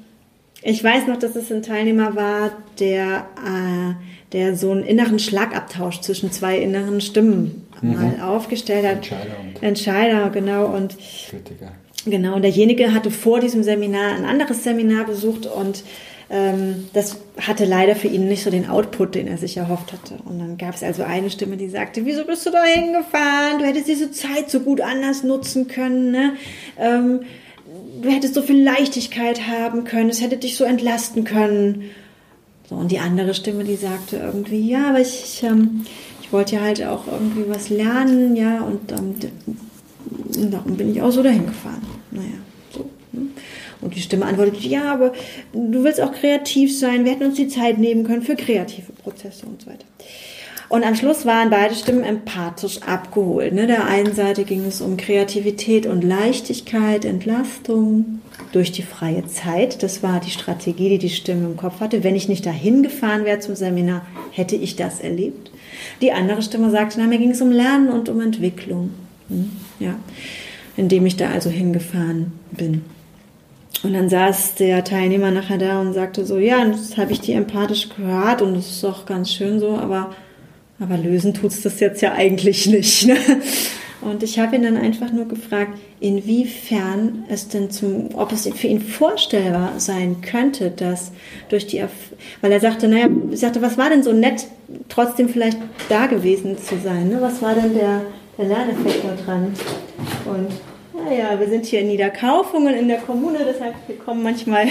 B: ich weiß noch, dass es ein Teilnehmer war, der, äh, der so einen inneren Schlagabtausch zwischen zwei inneren Stimmen mhm. mal aufgestellt hat.
A: Entscheider.
B: Und Entscheider, genau. Und Kritiker. Genau, und derjenige hatte vor diesem Seminar ein anderes Seminar besucht und das hatte leider für ihn nicht so den Output, den er sich erhofft hatte. Und dann gab es also eine Stimme, die sagte, wieso bist du da hingefahren? Du hättest diese Zeit so gut anders nutzen können. Ne? Ähm, du hättest so viel Leichtigkeit haben können, es hätte dich so entlasten können. So, und die andere Stimme, die sagte irgendwie, ja, aber ich, ich, ähm, ich wollte ja halt auch irgendwie was lernen, ja, und ähm, darum bin ich auch so dahin gefahren. Naja, so. Ne? Und die Stimme antwortet, ja, aber du willst auch kreativ sein. Wir hätten uns die Zeit nehmen können für kreative Prozesse und so weiter. Und am Schluss waren beide Stimmen empathisch abgeholt. Ne? Der einen Seite ging es um Kreativität und Leichtigkeit, Entlastung durch die freie Zeit. Das war die Strategie, die die Stimme im Kopf hatte. Wenn ich nicht dahin gefahren wäre zum Seminar, hätte ich das erlebt. Die andere Stimme sagte, na, mir ging es um Lernen und um Entwicklung. Hm? Ja, indem ich da also hingefahren bin. Und dann saß der Teilnehmer nachher da und sagte so, ja, das habe ich dir empathisch gehört und das ist auch ganz schön so, aber, aber lösen tut's das jetzt ja eigentlich nicht. Ne? Und ich habe ihn dann einfach nur gefragt, inwiefern es denn zum, ob es für ihn vorstellbar sein könnte, dass durch die, weil er sagte, naja, ich sagte, was war denn so nett, trotzdem vielleicht da gewesen zu sein? Ne? Was war denn der, der Lerneffekt da dran? Und naja, wir sind hier in Niederkaufungen in der Kommune, deshalb kommen manchmal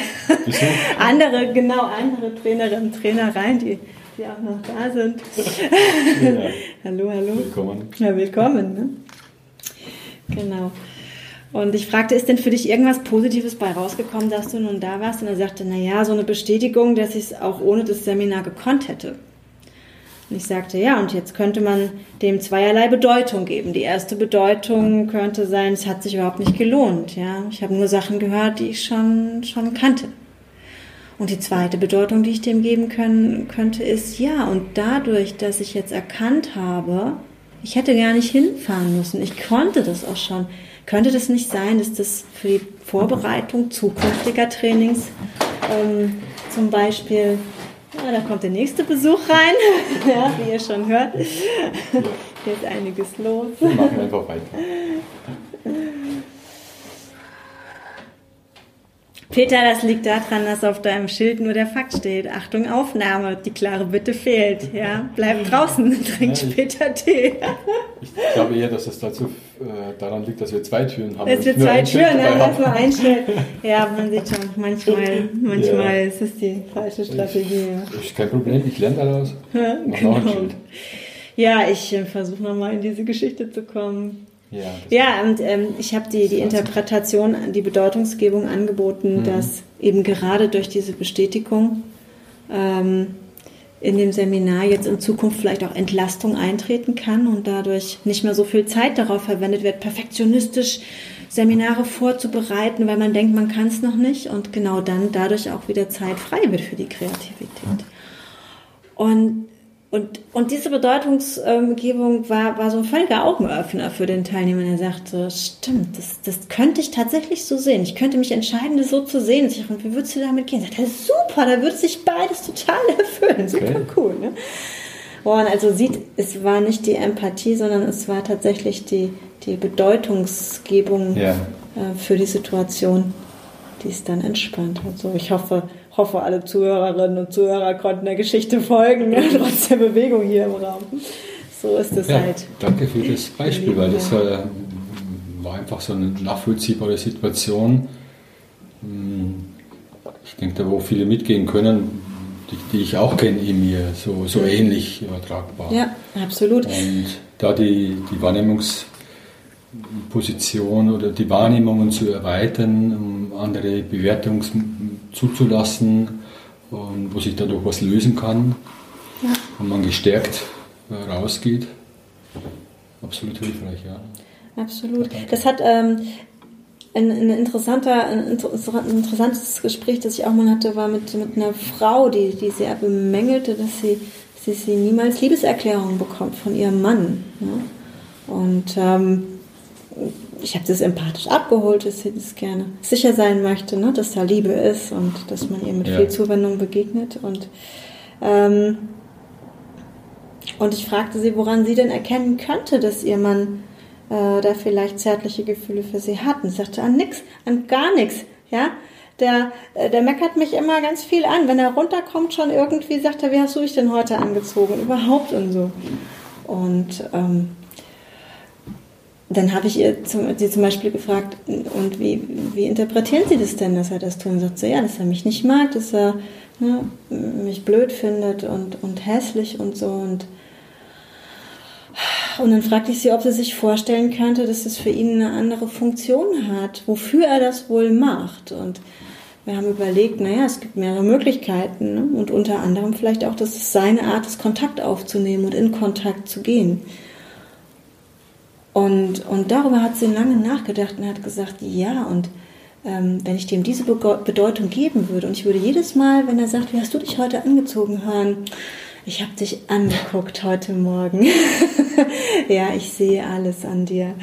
B: andere, genau, andere Trainerinnen und Trainer rein, die, die auch noch da sind. Ja. hallo, hallo.
A: Willkommen.
B: Ja, willkommen. Ne? Genau. Und ich fragte, ist denn für dich irgendwas Positives bei rausgekommen, dass du nun da warst? Und er sagte, naja, so eine Bestätigung, dass ich es auch ohne das Seminar gekonnt hätte. Und ich sagte, ja, und jetzt könnte man dem zweierlei Bedeutung geben. Die erste Bedeutung könnte sein, es hat sich überhaupt nicht gelohnt. Ja, ich habe nur Sachen gehört, die ich schon, schon kannte. Und die zweite Bedeutung, die ich dem geben können, könnte, ist, ja, und dadurch, dass ich jetzt erkannt habe, ich hätte gar nicht hinfahren müssen, ich konnte das auch schon, könnte das nicht sein, dass das für die Vorbereitung zukünftiger Trainings ähm, zum Beispiel ja, da kommt der nächste Besuch rein, ja, wie ihr schon hört. Hier ist einiges los.
A: Wir machen einfach weiter.
B: Peter, das liegt daran, dass auf deinem Schild nur der Fakt steht. Achtung, Aufnahme, die klare Bitte fehlt. Ja, bleib draußen, trink ja, später Tee.
A: Ich glaube eher, dass es dazu äh, daran liegt, dass wir zwei Türen haben.
B: Dass wir zwei Türen haben, dass wir ein Schild. Ja, man sieht schon, manchmal, manchmal ja. ist es die falsche Strategie.
A: Ich, ist kein Problem, ich lerne daraus. Ja, Mach genau. noch ein genau. Schild.
B: Ja, ich äh, versuche nochmal in diese Geschichte zu kommen. Ja, ja und ähm, ich habe die, die Interpretation, die Bedeutungsgebung angeboten, mhm. dass eben gerade durch diese Bestätigung ähm, in dem Seminar jetzt in Zukunft vielleicht auch Entlastung eintreten kann und dadurch nicht mehr so viel Zeit darauf verwendet wird, perfektionistisch Seminare vorzubereiten, weil man denkt, man kann es noch nicht und genau dann dadurch auch wieder Zeit frei wird für die Kreativität. Und und, und diese Bedeutungsgebung war, war so ein völliger Augenöffner für den Teilnehmer. Er sagte, stimmt, das, das könnte ich tatsächlich so sehen. Ich könnte mich entscheiden, das so zu sehen. Ich dachte, wie würdest du damit gehen? Er sagte, super, da würde sich beides total erfüllen. Super okay. cool. Ne? Und also sieht, es war nicht die Empathie, sondern es war tatsächlich die, die Bedeutungsgebung ja. äh, für die Situation, die es dann entspannt hat. So, ich hoffe, hoffe, alle Zuhörerinnen und Zuhörer konnten der Geschichte folgen, ne? trotz der Bewegung hier im Raum. So ist es ja, halt.
A: Danke für das Beispiel, weil das äh, war einfach so eine nachvollziehbare Situation. Hm, ich denke, da wo viele mitgehen können, die, die ich auch kenne in mir, so, so ähnlich übertragbar.
B: Ja, absolut.
A: Und da die, die Wahrnehmungsposition oder die Wahrnehmungen zu erweitern, um andere Bewertungs zuzulassen und wo sich dadurch was lösen kann ja. und man gestärkt äh, rausgeht. Absolut hilfreich, ja.
B: Absolut. Das hat ähm, ein, ein, interessanter, ein interessantes Gespräch, das ich auch mal hatte, war mit, mit einer Frau, die, die sehr bemängelte, dass sie, dass sie niemals Liebeserklärungen bekommt von ihrem Mann. Ja? Und ähm, ich habe das empathisch abgeholt, dass sie das gerne sicher sein möchte, ne, dass da Liebe ist und dass man ihr mit ja. viel Zuwendung begegnet. Und, ähm, und ich fragte sie, woran sie denn erkennen könnte, dass ihr Mann äh, da vielleicht zärtliche Gefühle für sie hat. Und sie sagte, an nix, an gar nichts. Ja, der, äh, der meckert mich immer ganz viel an. Wenn er runterkommt, schon irgendwie sagt er, wie hast du dich denn heute angezogen? Überhaupt und so. Und ähm, dann habe ich ihr zum, sie zum Beispiel gefragt, und wie, wie interpretieren Sie das denn, dass er das tun? Sagt sie, ja, dass er mich nicht mag, dass er ne, mich blöd findet und, und hässlich und so. Und, und dann fragte ich sie, ob sie sich vorstellen könnte, dass es für ihn eine andere Funktion hat, wofür er das wohl macht. Und wir haben überlegt, naja, es gibt mehrere Möglichkeiten ne? und unter anderem vielleicht auch, dass es seine Art ist, Kontakt aufzunehmen und in Kontakt zu gehen. Und, und darüber hat sie lange nachgedacht und hat gesagt, ja, und ähm, wenn ich dem diese Bedeutung geben würde und ich würde jedes Mal, wenn er sagt, wie hast du dich heute angezogen, hören, ich habe dich angeguckt heute Morgen. ja, ich sehe alles an dir.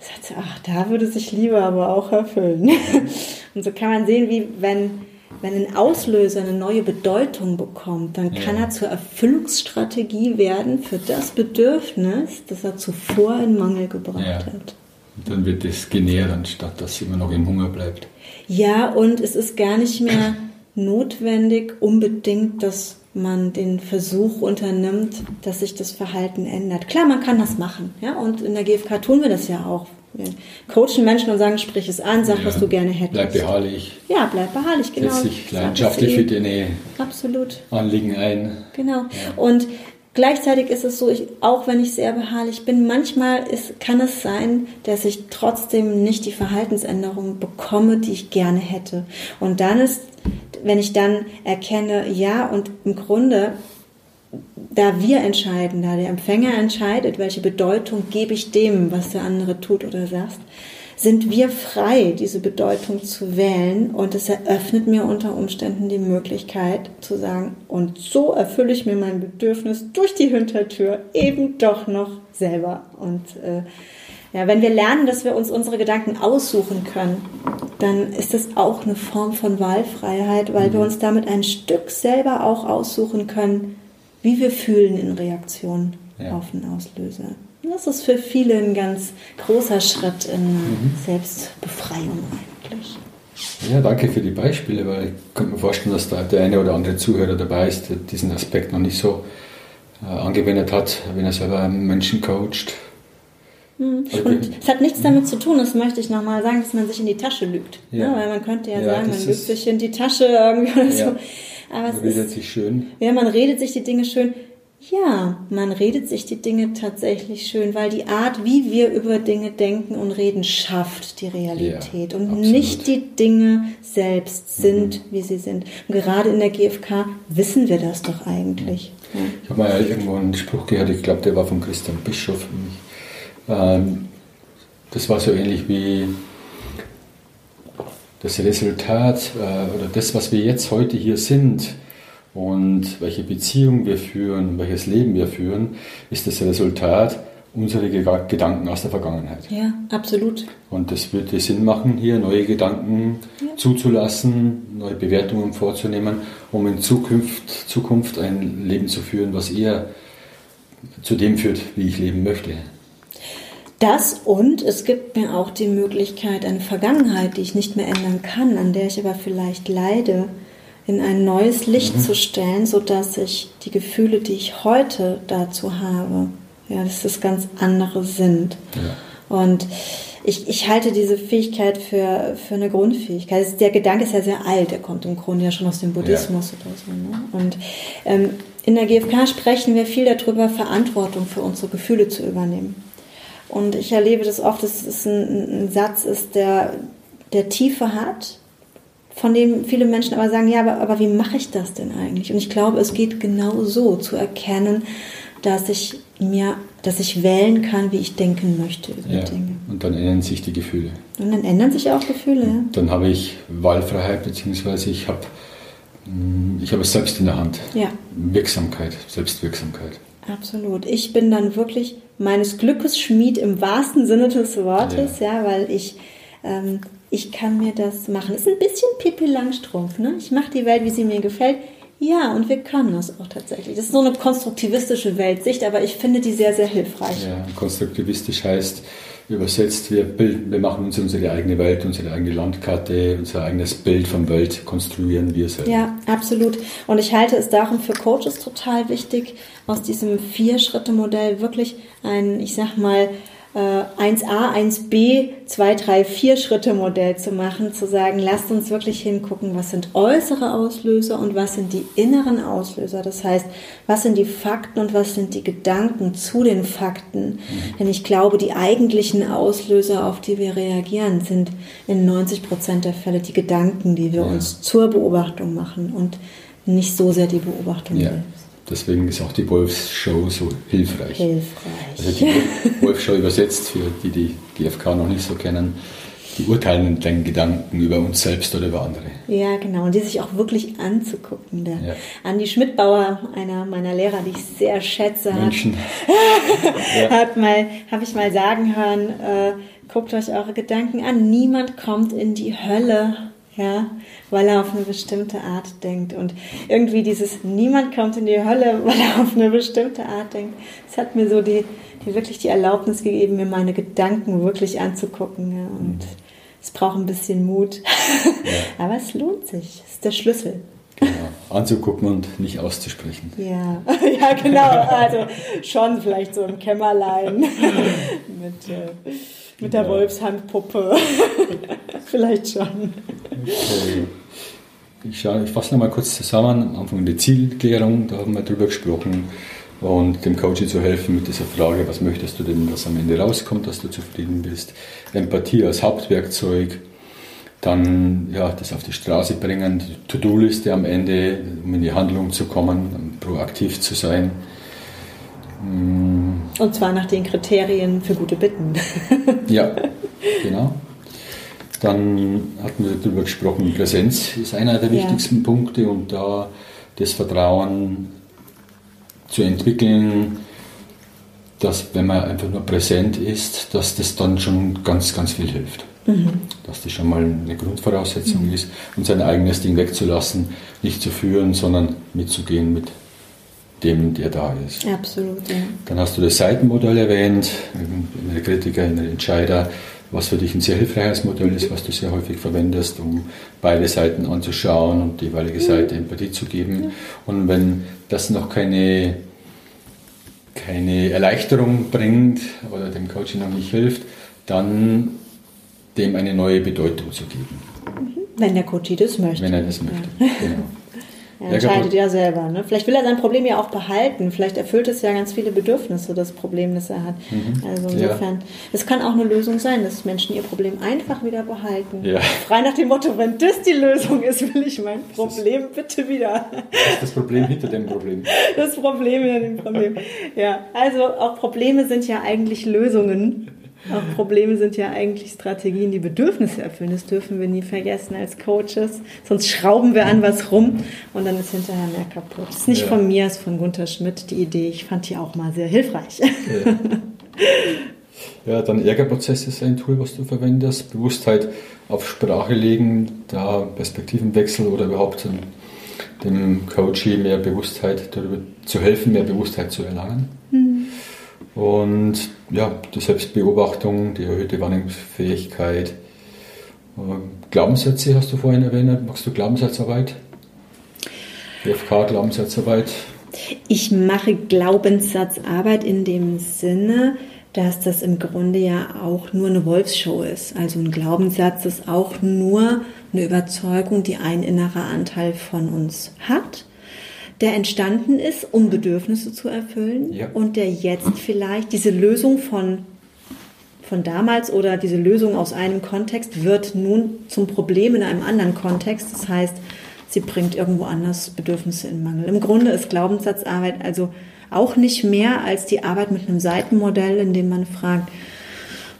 B: Sagt sie, ach, da würde sich Liebe aber auch erfüllen. und so kann man sehen, wie wenn wenn ein Auslöser eine neue Bedeutung bekommt, dann kann ja. er zur Erfüllungsstrategie werden für das Bedürfnis, das er zuvor in Mangel gebracht ja. hat.
A: Und dann wird es genährt, anstatt dass immer noch im Hunger bleibt.
B: Ja, und es ist gar nicht mehr notwendig unbedingt, dass man den Versuch unternimmt, dass sich das Verhalten ändert. Klar, man kann das machen, ja, und in der GfK tun wir das ja auch. Wir coachen Menschen und sagen, sprich es an, sag, ja, was du gerne hättest.
A: Bleib beharrlich.
B: Ja, bleib beharrlich, genau.
A: Setz dich leidenschaftlich für deine
B: Absolut.
A: Anliegen ein.
B: Genau. Ja. Und gleichzeitig ist es so, ich, auch wenn ich sehr beharrlich bin, manchmal ist, kann es sein, dass ich trotzdem nicht die Verhaltensänderung bekomme, die ich gerne hätte. Und dann ist, wenn ich dann erkenne, ja, und im Grunde da wir entscheiden, da der Empfänger entscheidet, welche Bedeutung gebe ich dem, was der andere tut oder sagt, sind wir frei, diese Bedeutung zu wählen und es eröffnet mir unter Umständen die Möglichkeit zu sagen, und so erfülle ich mir mein Bedürfnis durch die Hintertür eben doch noch selber. Und äh, ja, wenn wir lernen, dass wir uns unsere Gedanken aussuchen können, dann ist das auch eine Form von Wahlfreiheit, weil wir mhm. uns damit ein Stück selber auch aussuchen können, wie wir fühlen in Reaktion ja. auf einen Auslöser. Das ist für viele ein ganz großer Schritt in mhm. Selbstbefreiung eigentlich.
A: Ja, danke für die Beispiele, weil ich kann mir vorstellen, dass da der eine oder andere Zuhörer dabei ist, der diesen Aspekt noch nicht so äh, angewendet hat, wenn er selber einen Menschen coacht.
B: Mhm. Und es hat nichts damit zu tun, das möchte ich nochmal sagen, dass man sich in die Tasche lügt. Ja. Ne? Weil man könnte ja, ja sagen, man lügt sich in die Tasche irgendwie oder so.
A: Aber man redet sich schön.
B: Ja, man redet sich die Dinge schön. Ja, man redet sich die Dinge tatsächlich schön, weil die Art, wie wir über Dinge denken und reden, schafft die Realität. Ja, und absolut. nicht die Dinge selbst sind, mhm. wie sie sind. Und gerade in der GfK wissen wir das doch eigentlich.
A: Ja. Ich habe mal irgendwo einen Spruch gehört, ich glaube, der war von Christian Bischof. Ähm, das war so ähnlich wie das Resultat äh, oder das, was wir jetzt heute hier sind, und welche Beziehung wir führen, welches Leben wir führen, ist das Resultat unserer Gedanken aus der Vergangenheit.
B: Ja, absolut.
A: Und das würde Sinn machen, hier neue Gedanken ja. zuzulassen, neue Bewertungen vorzunehmen, um in Zukunft, Zukunft ein Leben zu führen, was eher zu dem führt, wie ich leben möchte.
B: Das und es gibt mir auch die Möglichkeit, eine Vergangenheit, die ich nicht mehr ändern kann, an der ich aber vielleicht leide, in ein neues Licht mhm. zu stellen, sodass ich die Gefühle, die ich heute dazu habe, ja, dass das ganz andere sind. Ja. Und ich, ich halte diese Fähigkeit für, für eine Grundfähigkeit. Der Gedanke ist ja sehr alt, der kommt im Grunde ja schon aus dem Buddhismus ja. oder so. Ne? Und ähm, in der GfK sprechen wir viel darüber, Verantwortung für unsere Gefühle zu übernehmen. Und ich erlebe das oft, dass es ein, ein Satz ist, der, der Tiefe hat, von dem viele Menschen aber sagen, ja, aber, aber wie mache ich das denn eigentlich? Und ich glaube, es geht genau so, zu erkennen, dass ich mir, dass ich wählen kann, wie ich denken möchte über
A: ja, Dinge. Und dann ändern sich die Gefühle.
B: Und dann ändern sich auch Gefühle, ja.
A: Dann habe ich Wahlfreiheit, beziehungsweise ich habe, mm, ich habe es selbst in der Hand.
B: Ja.
A: Wirksamkeit, Selbstwirksamkeit.
B: Absolut. Ich bin dann wirklich meines Glückes Schmied im wahrsten Sinne des Wortes, ja, ja weil ich ähm, ich kann mir das machen. Ist ein bisschen Pippi Langstrumpf, ne? Ich mache die Welt, wie sie mir gefällt. Ja, und wir können das auch tatsächlich. Das ist so eine konstruktivistische Weltsicht, aber ich finde die sehr, sehr hilfreich.
A: Ja, konstruktivistisch heißt übersetzt, wir, bilden, wir machen uns unsere eigene Welt, unsere eigene Landkarte, unser eigenes Bild von Welt konstruieren wir selbst.
B: Ja, absolut. Und ich halte es darum für Coaches total wichtig, aus diesem Vier-Schritte-Modell wirklich ein, ich sag mal, 1a, 1b, 2, 3, 4 Schritte Modell zu machen, zu sagen, lasst uns wirklich hingucken, was sind äußere Auslöser und was sind die inneren Auslöser. Das heißt, was sind die Fakten und was sind die Gedanken zu den Fakten. Mhm. Denn ich glaube, die eigentlichen Auslöser, auf die wir reagieren, sind in 90 Prozent der Fälle die Gedanken, die wir ja. uns zur Beobachtung machen und nicht so sehr die Beobachtung
A: ja. selbst. Deswegen ist auch die Wolfsshow so hilfreich.
B: Hilfreich.
A: Also die Wolfsshow übersetzt, für die die GfK noch nicht so kennen, die urteilen den Gedanken über uns selbst oder über andere.
B: Ja, genau. Und die sich auch wirklich anzugucken. Der ja. Andi Schmidtbauer, einer meiner Lehrer, die ich sehr schätze,
A: Menschen.
B: hat, hat mal, habe ich mal sagen hören, äh, guckt euch eure Gedanken an. Niemand kommt in die Hölle ja, weil er auf eine bestimmte Art denkt. Und irgendwie dieses Niemand kommt in die Hölle, weil er auf eine bestimmte Art denkt, das hat mir so die, die wirklich die Erlaubnis gegeben, mir meine Gedanken wirklich anzugucken. Ja. Und mhm. es braucht ein bisschen Mut. Ja. Aber es lohnt sich. Es ist der Schlüssel.
A: Genau. Anzugucken und nicht auszusprechen.
B: Ja, ja genau. Also schon vielleicht so im Kämmerlein mit, äh, mit der ja. Wolfshandpuppe. vielleicht schon.
A: Okay. Ich, schaue, ich fasse nochmal kurz zusammen. Am Anfang die Zielklärung, da haben wir drüber gesprochen. Und dem Coach zu helfen mit dieser Frage, was möchtest du denn, dass am Ende rauskommt, dass du zufrieden bist. Empathie als Hauptwerkzeug. Dann ja, das auf die Straße bringen, die To-Do-Liste am Ende, um in die Handlung zu kommen, proaktiv zu sein.
B: Und zwar nach den Kriterien für gute Bitten.
A: ja, genau. Dann hatten wir darüber gesprochen, Präsenz ist einer der wichtigsten ja. Punkte und da das Vertrauen zu entwickeln, dass wenn man einfach nur präsent ist, dass das dann schon ganz, ganz viel hilft. Mhm. Dass das schon mal eine Grundvoraussetzung mhm. ist und sein eigenes Ding wegzulassen, nicht zu führen, sondern mitzugehen mit dem, der da ist.
B: Absolut. Ja.
A: Dann hast du das Seitenmodell erwähnt, innere Kritiker, innere Entscheider, was für dich ein sehr hilfreiches Modell ist, was du sehr häufig verwendest, um beide Seiten anzuschauen und die jeweilige Seite Empathie zu geben. Und wenn das noch keine, keine Erleichterung bringt oder dem Coaching noch nicht hilft, dann dem eine neue Bedeutung zu geben.
B: Wenn der Coach das möchte.
A: Wenn er das möchte, ja. genau.
B: Er entscheidet ja selber. Ne? Vielleicht will er sein Problem ja auch behalten. Vielleicht erfüllt es ja ganz viele Bedürfnisse, das Problem, das er hat. Mhm. Also insofern, es kann auch eine Lösung sein, dass Menschen ihr Problem einfach wieder behalten. Ja. Frei nach dem Motto, wenn das die Lösung ist, will ich mein Problem bitte wieder.
A: Das das Problem hinter dem Problem.
B: Das Problem hinter dem Problem. Ja, also auch Probleme sind ja eigentlich Lösungen. Auch Probleme sind ja eigentlich Strategien, die Bedürfnisse erfüllen. Das dürfen wir nie vergessen als Coaches. Sonst schrauben wir an was rum und dann ist hinterher mehr kaputt. Das ist nicht ja. von mir, es ist von Gunther Schmidt die Idee. Ich fand die auch mal sehr hilfreich.
A: Ja, ja dann Ärgerprozess ist ein Tool, was du verwendest. Bewusstheit auf Sprache legen, da Perspektivenwechsel oder überhaupt dem Coachee mehr Bewusstheit darüber zu helfen, mehr Bewusstheit zu erlangen. Mhm. Und ja, die Selbstbeobachtung, die erhöhte Wahrnehmungsfähigkeit. Äh, Glaubenssätze hast du vorhin erwähnt. Machst du Glaubenssatzarbeit? BFK Glaubenssatzarbeit?
B: Ich mache Glaubenssatzarbeit in dem Sinne, dass das im Grunde ja auch nur eine Wolfsshow ist. Also ein Glaubenssatz ist auch nur eine Überzeugung, die ein innerer Anteil von uns hat der entstanden ist, um Bedürfnisse zu erfüllen ja. und der jetzt vielleicht diese Lösung von, von damals oder diese Lösung aus einem Kontext wird nun zum Problem in einem anderen Kontext. Das heißt, sie bringt irgendwo anders Bedürfnisse in Mangel. Im Grunde ist Glaubenssatzarbeit also auch nicht mehr als die Arbeit mit einem Seitenmodell, in dem man fragt,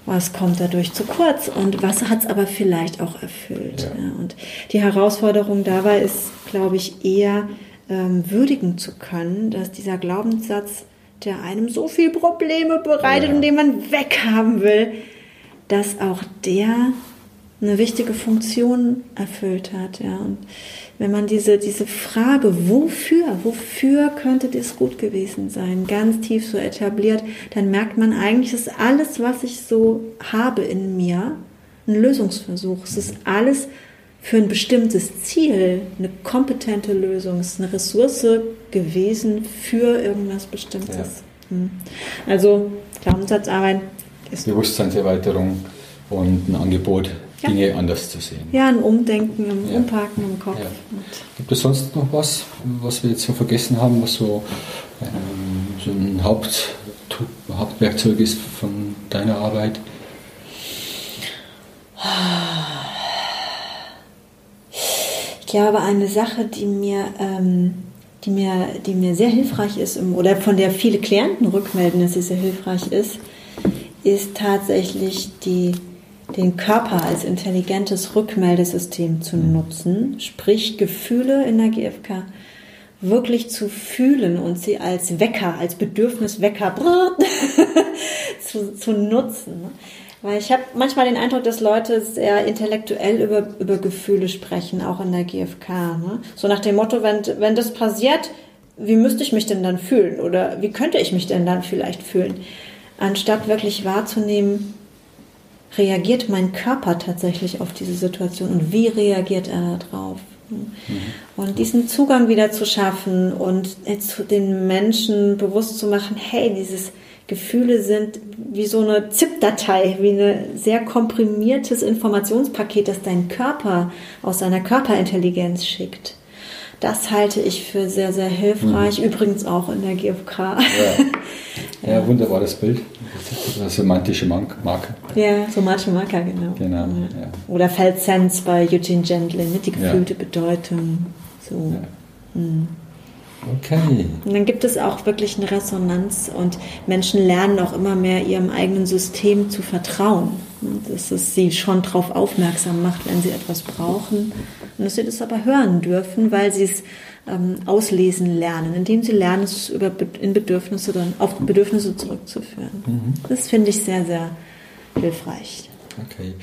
B: was kommt dadurch zu kurz und was hat es aber vielleicht auch erfüllt. Ja. Und die Herausforderung dabei ist, glaube ich, eher ähm, würdigen zu können, dass dieser Glaubenssatz, der einem so viel Probleme bereitet ja. und den man weghaben will, dass auch der eine wichtige Funktion erfüllt hat. Ja. Und wenn man diese, diese Frage, wofür, wofür könnte das gut gewesen sein, ganz tief so etabliert, dann merkt man eigentlich, dass alles, was ich so habe in mir, ein Lösungsversuch. Es ist alles für ein bestimmtes Ziel eine kompetente Lösung, ist eine Ressource gewesen für irgendwas Bestimmtes. Ja. Hm. Also Glaubenssatzarbeit
A: ist Bewusstseinserweiterung und ein Angebot, ja. Dinge anders zu sehen.
B: Ja, ein Umdenken, ein ja. Umparken im Kopf.
A: Gibt es sonst noch was, was wir jetzt so vergessen haben, was so, ähm, so ein Haupt, Hauptwerkzeug ist von deiner Arbeit?
B: Glaube, eine Sache, die mir, ähm, die mir, die mir sehr hilfreich ist oder von der viele Klienten rückmelden, dass sie sehr hilfreich ist, ist tatsächlich die, den Körper als intelligentes Rückmeldesystem zu mhm. nutzen, sprich Gefühle in der GfK wirklich zu fühlen und sie als Wecker, als Bedürfniswecker zu, zu nutzen. Weil ich habe manchmal den Eindruck, dass Leute sehr intellektuell über, über Gefühle sprechen, auch in der GfK. Ne? So nach dem Motto, wenn, wenn das passiert, wie müsste ich mich denn dann fühlen? Oder wie könnte ich mich denn dann vielleicht fühlen? Anstatt wirklich wahrzunehmen, reagiert mein Körper tatsächlich auf diese Situation und wie reagiert er darauf? Mhm. Und diesen Zugang wieder zu schaffen und den Menschen bewusst zu machen, hey, dieses Gefühle sind wie so eine ZIP-Datei, wie ein sehr komprimiertes Informationspaket, das dein Körper aus seiner Körperintelligenz schickt. Das halte ich für sehr, sehr hilfreich. Mhm. Übrigens auch in der GfK. Ja,
A: ja, ja. wunderbares Bild. Das semantische Marker.
B: Ja, somatische Marker, genau. genau ja. Oder Felt Sense bei Eugene Gendlin, die gefühlte Bedeutung. So. Mhm. Okay. Und dann gibt es auch wirklich eine Resonanz und Menschen lernen auch immer mehr ihrem eigenen System zu vertrauen. Dass es sie schon darauf aufmerksam macht, wenn sie etwas brauchen. Und dass sie das aber hören dürfen, weil sie es ähm, auslesen lernen, indem sie lernen, es über, in Bedürfnisse dann auf Bedürfnisse zurückzuführen. Mhm. Das finde ich sehr, sehr hilfreich.
A: Okay.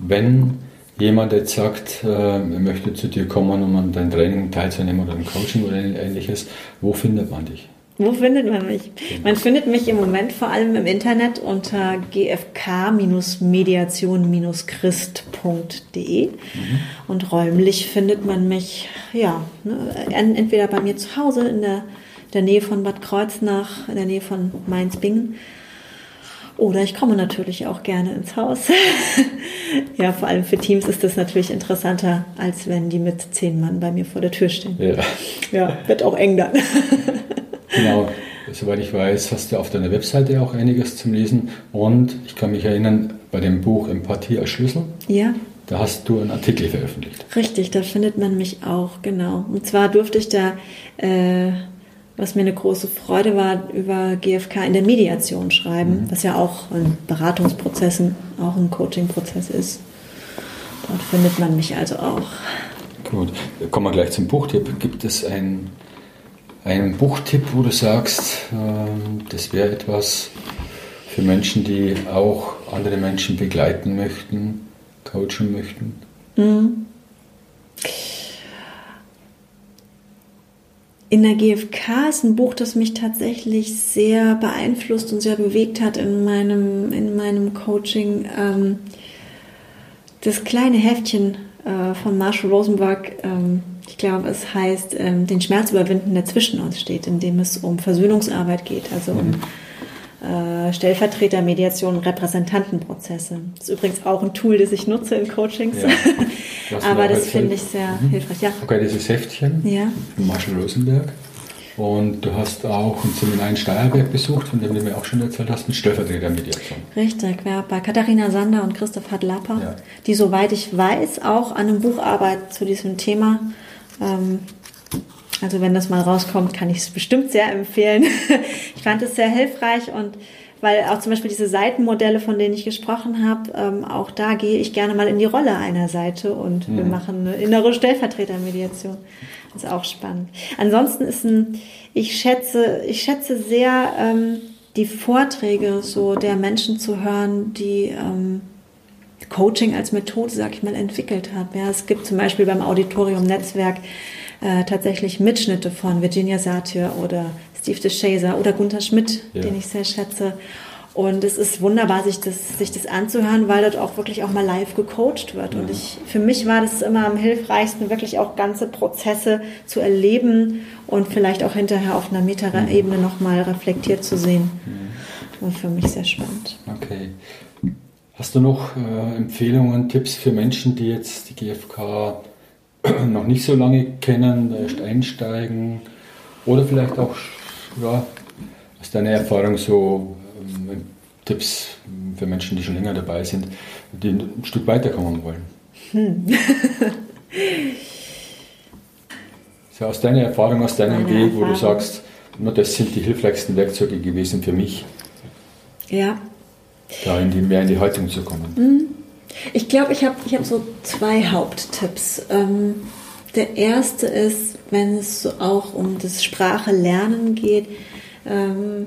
A: Wenn jemand jetzt sagt, äh, er möchte zu dir kommen, um an dein Training teilzunehmen oder ein Coaching oder ähnliches, wo findet man dich?
B: Wo findet man mich? Man findet mich im Moment vor allem im Internet unter gfk-mediation-christ.de mhm. und räumlich findet man mich ja ne, entweder bei mir zu Hause in der, der Nähe von Bad Kreuznach, in der Nähe von Mainz-Bingen Oder ich komme natürlich auch gerne ins Haus. ja, vor allem für Teams ist das natürlich interessanter, als wenn die mit zehn Mann bei mir vor der Tür stehen. Ja, ja wird auch eng dann.
A: genau. Soweit ich weiß, hast du auf deiner Webseite auch einiges zum Lesen. Und ich kann mich erinnern, bei dem Buch Empathie als Schlüssel.
B: Ja.
A: Da hast du einen Artikel veröffentlicht.
B: Richtig, da findet man mich auch, genau. Und zwar durfte ich da, äh, was mir eine große Freude war, über GFK in der Mediation schreiben, mhm. was ja auch in Beratungsprozessen, auch ein Coachingprozess ist. Dort findet man mich also auch.
A: Gut, kommen wir gleich zum Buchtipp. Gibt es ein einen Buchtipp, wo du sagst, ähm, das wäre etwas für Menschen, die auch andere Menschen begleiten möchten, coachen möchten? Mhm.
B: In der GfK ist ein Buch, das mich tatsächlich sehr beeinflusst und sehr bewegt hat in meinem, in meinem Coaching. Ähm, das kleine Heftchen äh, von Marshall Rosenberg, ähm, ich glaube, es heißt, ähm, den Schmerz überwinden, der zwischen uns steht, indem es um Versöhnungsarbeit geht, also um äh, Stellvertretermediation und Repräsentantenprozesse. Das ist übrigens auch ein Tool, das ich nutze in Coachings. Ja. Aber das finde ich sehr mhm. hilfreich. Ja.
A: Okay, dieses Heftchen
B: ja.
A: von Marshall Rosenberg. Und du hast auch ein Seminar in Steierberg besucht, von dem du mir auch schon erzählt hast, mit Stellvertretermediation.
B: Richtig, ja, bei Katharina Sander und Christoph Hadlapper, ja. die, soweit ich weiß, auch an einem Buch arbeiten zu diesem Thema. Ähm, also wenn das mal rauskommt, kann ich es bestimmt sehr empfehlen. ich fand es sehr hilfreich und weil auch zum Beispiel diese Seitenmodelle, von denen ich gesprochen habe, ähm, auch da gehe ich gerne mal in die Rolle einer Seite und mhm. wir machen eine innere Stellvertretermediation. Das ist auch spannend. Ansonsten ist ein, ich schätze, ich schätze sehr ähm, die Vorträge so der Menschen zu hören, die ähm, Coaching als Methode, sag ich mal, entwickelt haben. Ja, es gibt zum Beispiel beim Auditorium Netzwerk äh, tatsächlich Mitschnitte von Virginia Satir oder Steve DeShazer oder Gunther Schmidt, ja. den ich sehr schätze. Und es ist wunderbar, sich das, sich das anzuhören, weil dort auch wirklich auch mal live gecoacht wird. Und ich, für mich war das immer am hilfreichsten, wirklich auch ganze Prozesse zu erleben und vielleicht auch hinterher auf einer Metaebene mhm. nochmal reflektiert zu sehen. Mhm. Und für mich sehr spannend.
A: Okay. Hast du noch äh, Empfehlungen, Tipps für Menschen, die jetzt die GfK noch nicht so lange kennen, erst einsteigen oder vielleicht auch ja, aus deiner Erfahrung so ähm, Tipps für Menschen, die schon länger dabei sind, die ein Stück weiterkommen wollen? Hm. so aus deiner Erfahrung, aus deinem Meine Weg, wo du sagst, nur das sind die hilfreichsten Werkzeuge gewesen für mich.
B: Ja.
A: Da in die, mehr in die Haltung zu kommen. Hm.
B: Ich glaube, ich habe ich hab so zwei Haupttipps. Ähm, der erste ist, wenn es so auch um das Sprachelernen geht, ähm,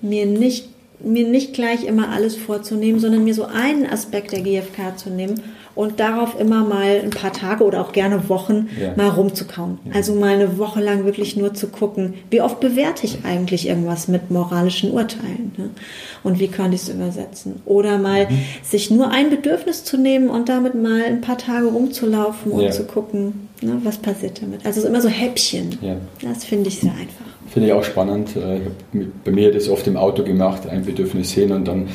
B: mir nicht mir nicht gleich immer alles vorzunehmen, sondern mir so einen Aspekt der GfK zu nehmen und darauf immer mal ein paar Tage oder auch gerne Wochen ja. mal rumzukauen. Ja. Also mal eine Woche lang wirklich nur zu gucken, wie oft bewerte ich eigentlich irgendwas mit moralischen Urteilen ne? und wie kann ich es übersetzen. Oder mal mhm. sich nur ein Bedürfnis zu nehmen und damit mal ein paar Tage rumzulaufen und ja. zu gucken, ne, was passiert damit. Also immer so Häppchen. Das finde ich sehr einfach.
A: Finde ich auch spannend. Äh, ich bei mir das oft im Auto gemacht, ein Bedürfnis sehen und dann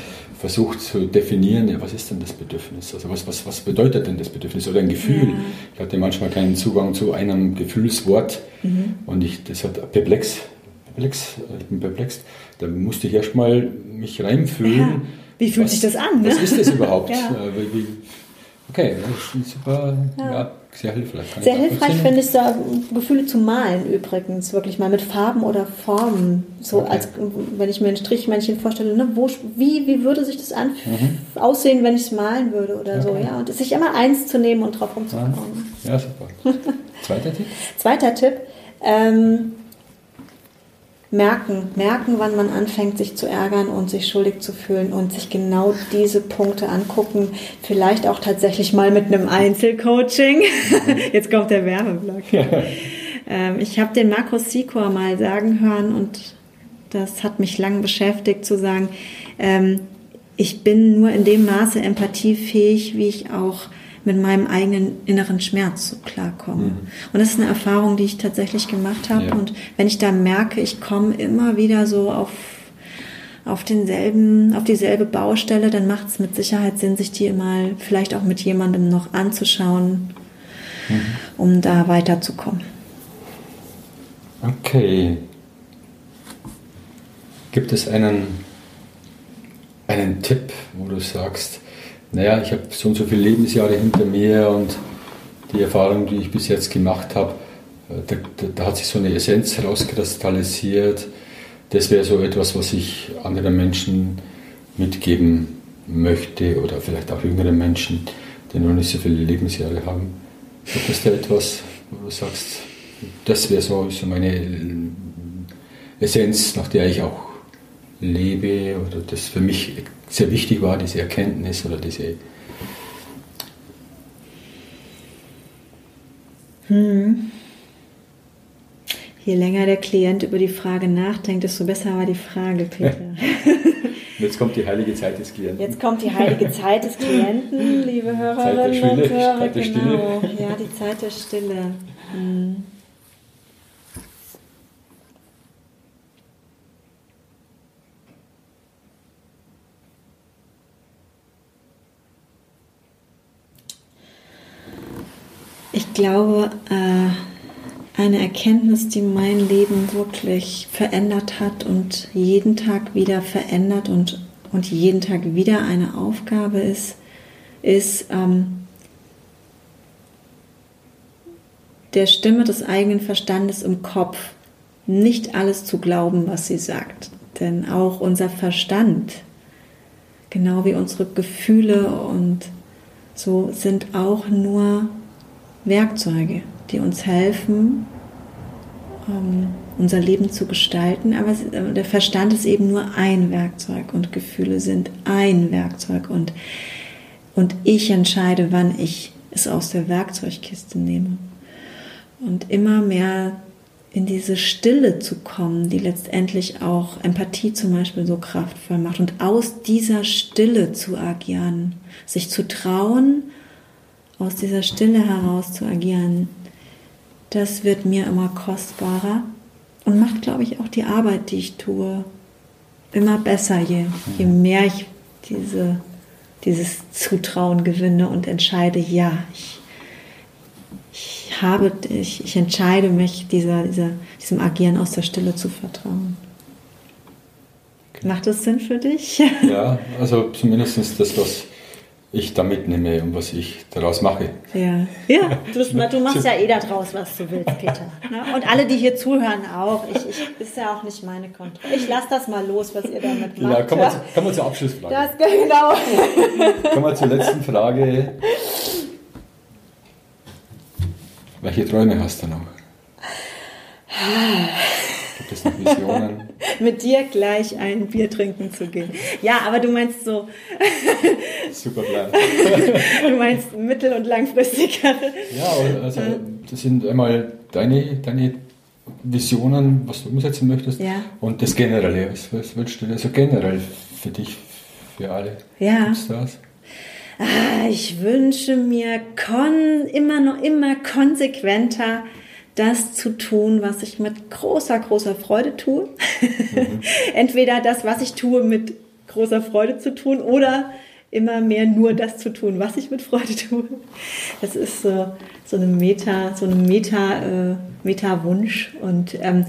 A: versucht zu definieren, ja, was ist denn das Bedürfnis? Also was, was, was bedeutet denn das Bedürfnis oder ein Gefühl? Ja. Ich hatte manchmal keinen Zugang zu einem Gefühlswort mhm. und ich, das hat perplex, perplex, ich bin perplex. Da musste ich erstmal mich reinfühlen. Ja.
B: Wie fühlt was, sich das an?
A: Ne? Was ist das überhaupt? Äh, wie, okay, das ist super, ja sehr hilfreich.
B: Sehr hilfreich finde ich da Gefühle zu malen übrigens, wirklich mal mit Farben oder Formen. So okay. als wenn ich mir ein Strichmännchen vorstelle, ne, wo, wie, wie würde sich das an, mhm. aussehen, wenn ich es malen würde oder okay. so, ja. Und sich immer eins zu nehmen und drauf rumzukommen.
A: Ja, super. Zweiter Tipp?
B: Zweiter Tipp. Ähm, merken, merken, wann man anfängt, sich zu ärgern und sich schuldig zu fühlen und sich genau diese Punkte angucken. Vielleicht auch tatsächlich mal mit einem Einzelcoaching. Jetzt kommt der Werbeblock. ähm, ich habe den Markus Sikor mal sagen hören und das hat mich lang beschäftigt zu sagen, ähm, ich bin nur in dem Maße empathiefähig, wie ich auch mit meinem eigenen inneren Schmerz so klarkomme. Mhm. Und das ist eine Erfahrung, die ich tatsächlich gemacht habe. Ja. Und wenn ich da merke, ich komme immer wieder so auf auf denselben, auf dieselbe Baustelle, dann macht es mit Sicherheit Sinn, sich die mal vielleicht auch mit jemandem noch anzuschauen, mhm. um da weiterzukommen.
A: Okay. Gibt es einen, einen Tipp, wo du sagst, naja, ich habe so und so viele Lebensjahre hinter mir und die Erfahrung, die ich bis jetzt gemacht habe, äh, da, da, da hat sich so eine Essenz herauskristallisiert. Das wäre so etwas, was ich anderen Menschen mitgeben möchte oder vielleicht auch jüngeren Menschen, die noch nicht so viele Lebensjahre haben. Gibt es da etwas, wo du sagst, das wäre so, so meine Essenz, nach der ich auch lebe oder das für mich sehr wichtig war, diese Erkenntnis oder diese.
B: Hm. Je länger der Klient über die Frage nachdenkt, desto besser war die Frage, Peter.
A: Jetzt kommt die heilige Zeit des Klienten.
B: Jetzt kommt die heilige Zeit des Klienten, liebe Hörerinnen und Hörer. Zeit der genau. Stille. Ja, die Zeit der Stille. Hm. Glaube, äh, eine Erkenntnis, die mein Leben wirklich verändert hat und jeden Tag wieder verändert und, und jeden Tag wieder eine Aufgabe ist, ist ähm, der Stimme des eigenen Verstandes im Kopf nicht alles zu glauben, was sie sagt. Denn auch unser Verstand, genau wie unsere Gefühle und so, sind auch nur Werkzeuge, die uns helfen, ähm, unser Leben zu gestalten. Aber äh, der Verstand ist eben nur ein Werkzeug und Gefühle sind ein Werkzeug. Und, und ich entscheide, wann ich es aus der Werkzeugkiste nehme. Und immer mehr in diese Stille zu kommen, die letztendlich auch Empathie zum Beispiel so kraftvoll macht und aus dieser Stille zu agieren, sich zu trauen, aus dieser Stille heraus zu agieren, das wird mir immer kostbarer und macht, glaube ich, auch die Arbeit, die ich tue, immer besser, je, je mehr ich diese, dieses Zutrauen gewinne und entscheide, ja, ich, ich habe, ich, ich entscheide mich, dieser, dieser, diesem Agieren aus der Stille zu vertrauen. Macht das Sinn für dich?
A: Ja, also zumindest das, was ich da mitnehme und was ich daraus mache.
B: Ja, ja du, du machst ja eh daraus, was du willst, Peter. Ne? Und alle, die hier zuhören, auch. Ich, ich ist ja auch nicht meine Kontrolle. Ich lasse das mal los, was ihr damit macht.
A: Ja, kommen wir, zu, kommen wir zur Abschlussfrage.
B: Das, genau.
A: kommen wir zur letzten Frage. Welche Träume hast du noch? Gibt es noch Visionen?
B: Mit dir gleich ein Bier trinken zu gehen. Ja, aber du meinst so.
A: Super Plan.
B: du meinst mittel- und langfristigere.
A: Ja, also das sind einmal deine, deine Visionen, was du umsetzen möchtest.
B: Ja.
A: Und das Generelle. Was, was wünschst du dir so generell für dich, für alle?
B: Ja. Gibt's das? Ah, ich wünsche mir kon immer noch immer konsequenter das zu tun, was ich mit großer, großer Freude tue. Mhm. Entweder das, was ich tue, mit großer Freude zu tun oder immer mehr nur das zu tun, was ich mit Freude tue. Das ist so, so eine Meta, so eine Meta, äh, Meta-Wunsch. Und ähm,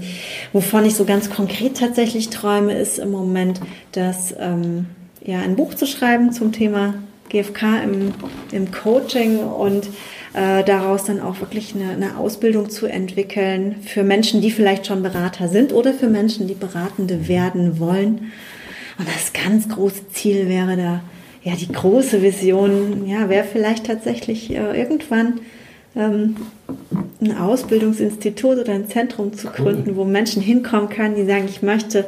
B: wovon ich so ganz konkret tatsächlich träume, ist im Moment, dass ähm, ja ein Buch zu schreiben zum Thema GFK im, im Coaching und äh, daraus dann auch wirklich eine, eine, Ausbildung zu entwickeln für Menschen, die vielleicht schon Berater sind oder für Menschen, die Beratende werden wollen. Und das ganz große Ziel wäre da, ja, die große Vision, ja, wäre vielleicht tatsächlich äh, irgendwann ähm, ein Ausbildungsinstitut oder ein Zentrum zu gründen, wo Menschen hinkommen können, die sagen, ich möchte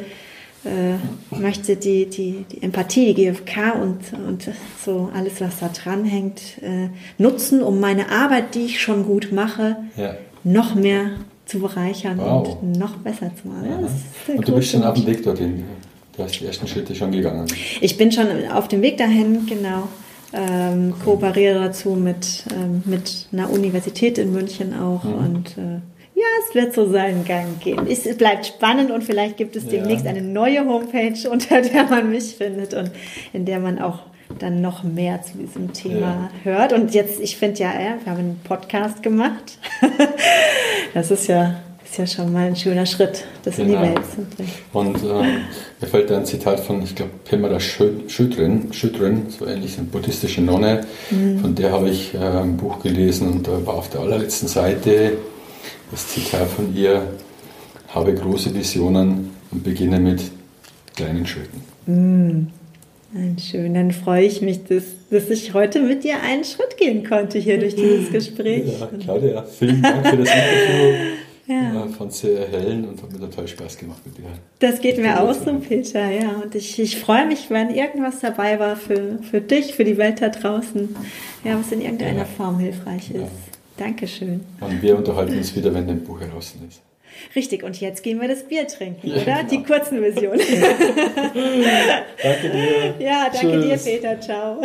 B: äh, möchte die, die, die Empathie, die GFK und, und so alles, was da dran hängt, äh, nutzen, um meine Arbeit, die ich schon gut mache, ja. noch mehr zu bereichern wow. und noch besser zu machen.
A: Ja, und du bist schon auf dem Weg dorthin. Du hast die ersten Schritte schon gegangen.
B: Ich bin schon auf dem Weg dahin, genau. Ähm, kooperiere dazu mit, ähm, mit einer Universität in München auch mhm. und äh, ja, es wird so seinen Gang gehen. Es bleibt spannend und vielleicht gibt es demnächst ja. eine neue Homepage, unter der man mich findet und in der man auch dann noch mehr zu diesem Thema ja. hört. Und jetzt, ich finde ja, wir haben einen Podcast gemacht. das ist ja, ist ja schon mal ein schöner Schritt, das genau. in die genau. Welt zu bringen.
A: Und äh, mir fällt da ein Zitat von, ich glaube, Pemara Schütrin, Schütrin, so ähnlich, eine buddhistische Nonne, mhm. von der habe ich äh, ein Buch gelesen und da war auf der allerletzten Seite das Zitat von ihr, habe große Visionen und beginne mit kleinen Schritten.
B: Mm. Schön, dann freue ich mich, dass, dass ich heute mit dir einen Schritt gehen konnte hier durch dieses Gespräch.
A: Ja, Claudia, vielen Dank für das Interview. Ja. Ich fand es sehr erhellend und hat mir total Spaß gemacht mit dir.
B: Das geht mir auch so, Peter, ja. Und ich, ich freue mich, wenn irgendwas dabei war für, für dich, für die Welt da draußen, ja, was in irgendeiner ja. Form hilfreich ist. Ja. Dankeschön.
A: Und wir unterhalten uns wieder, wenn dein Buch heraus ist.
B: Richtig, und jetzt gehen wir das Bier trinken, ja, oder? Genau. Die kurzen Version.
A: danke dir.
B: Ja, danke Tschüss. dir, Peter. Ciao.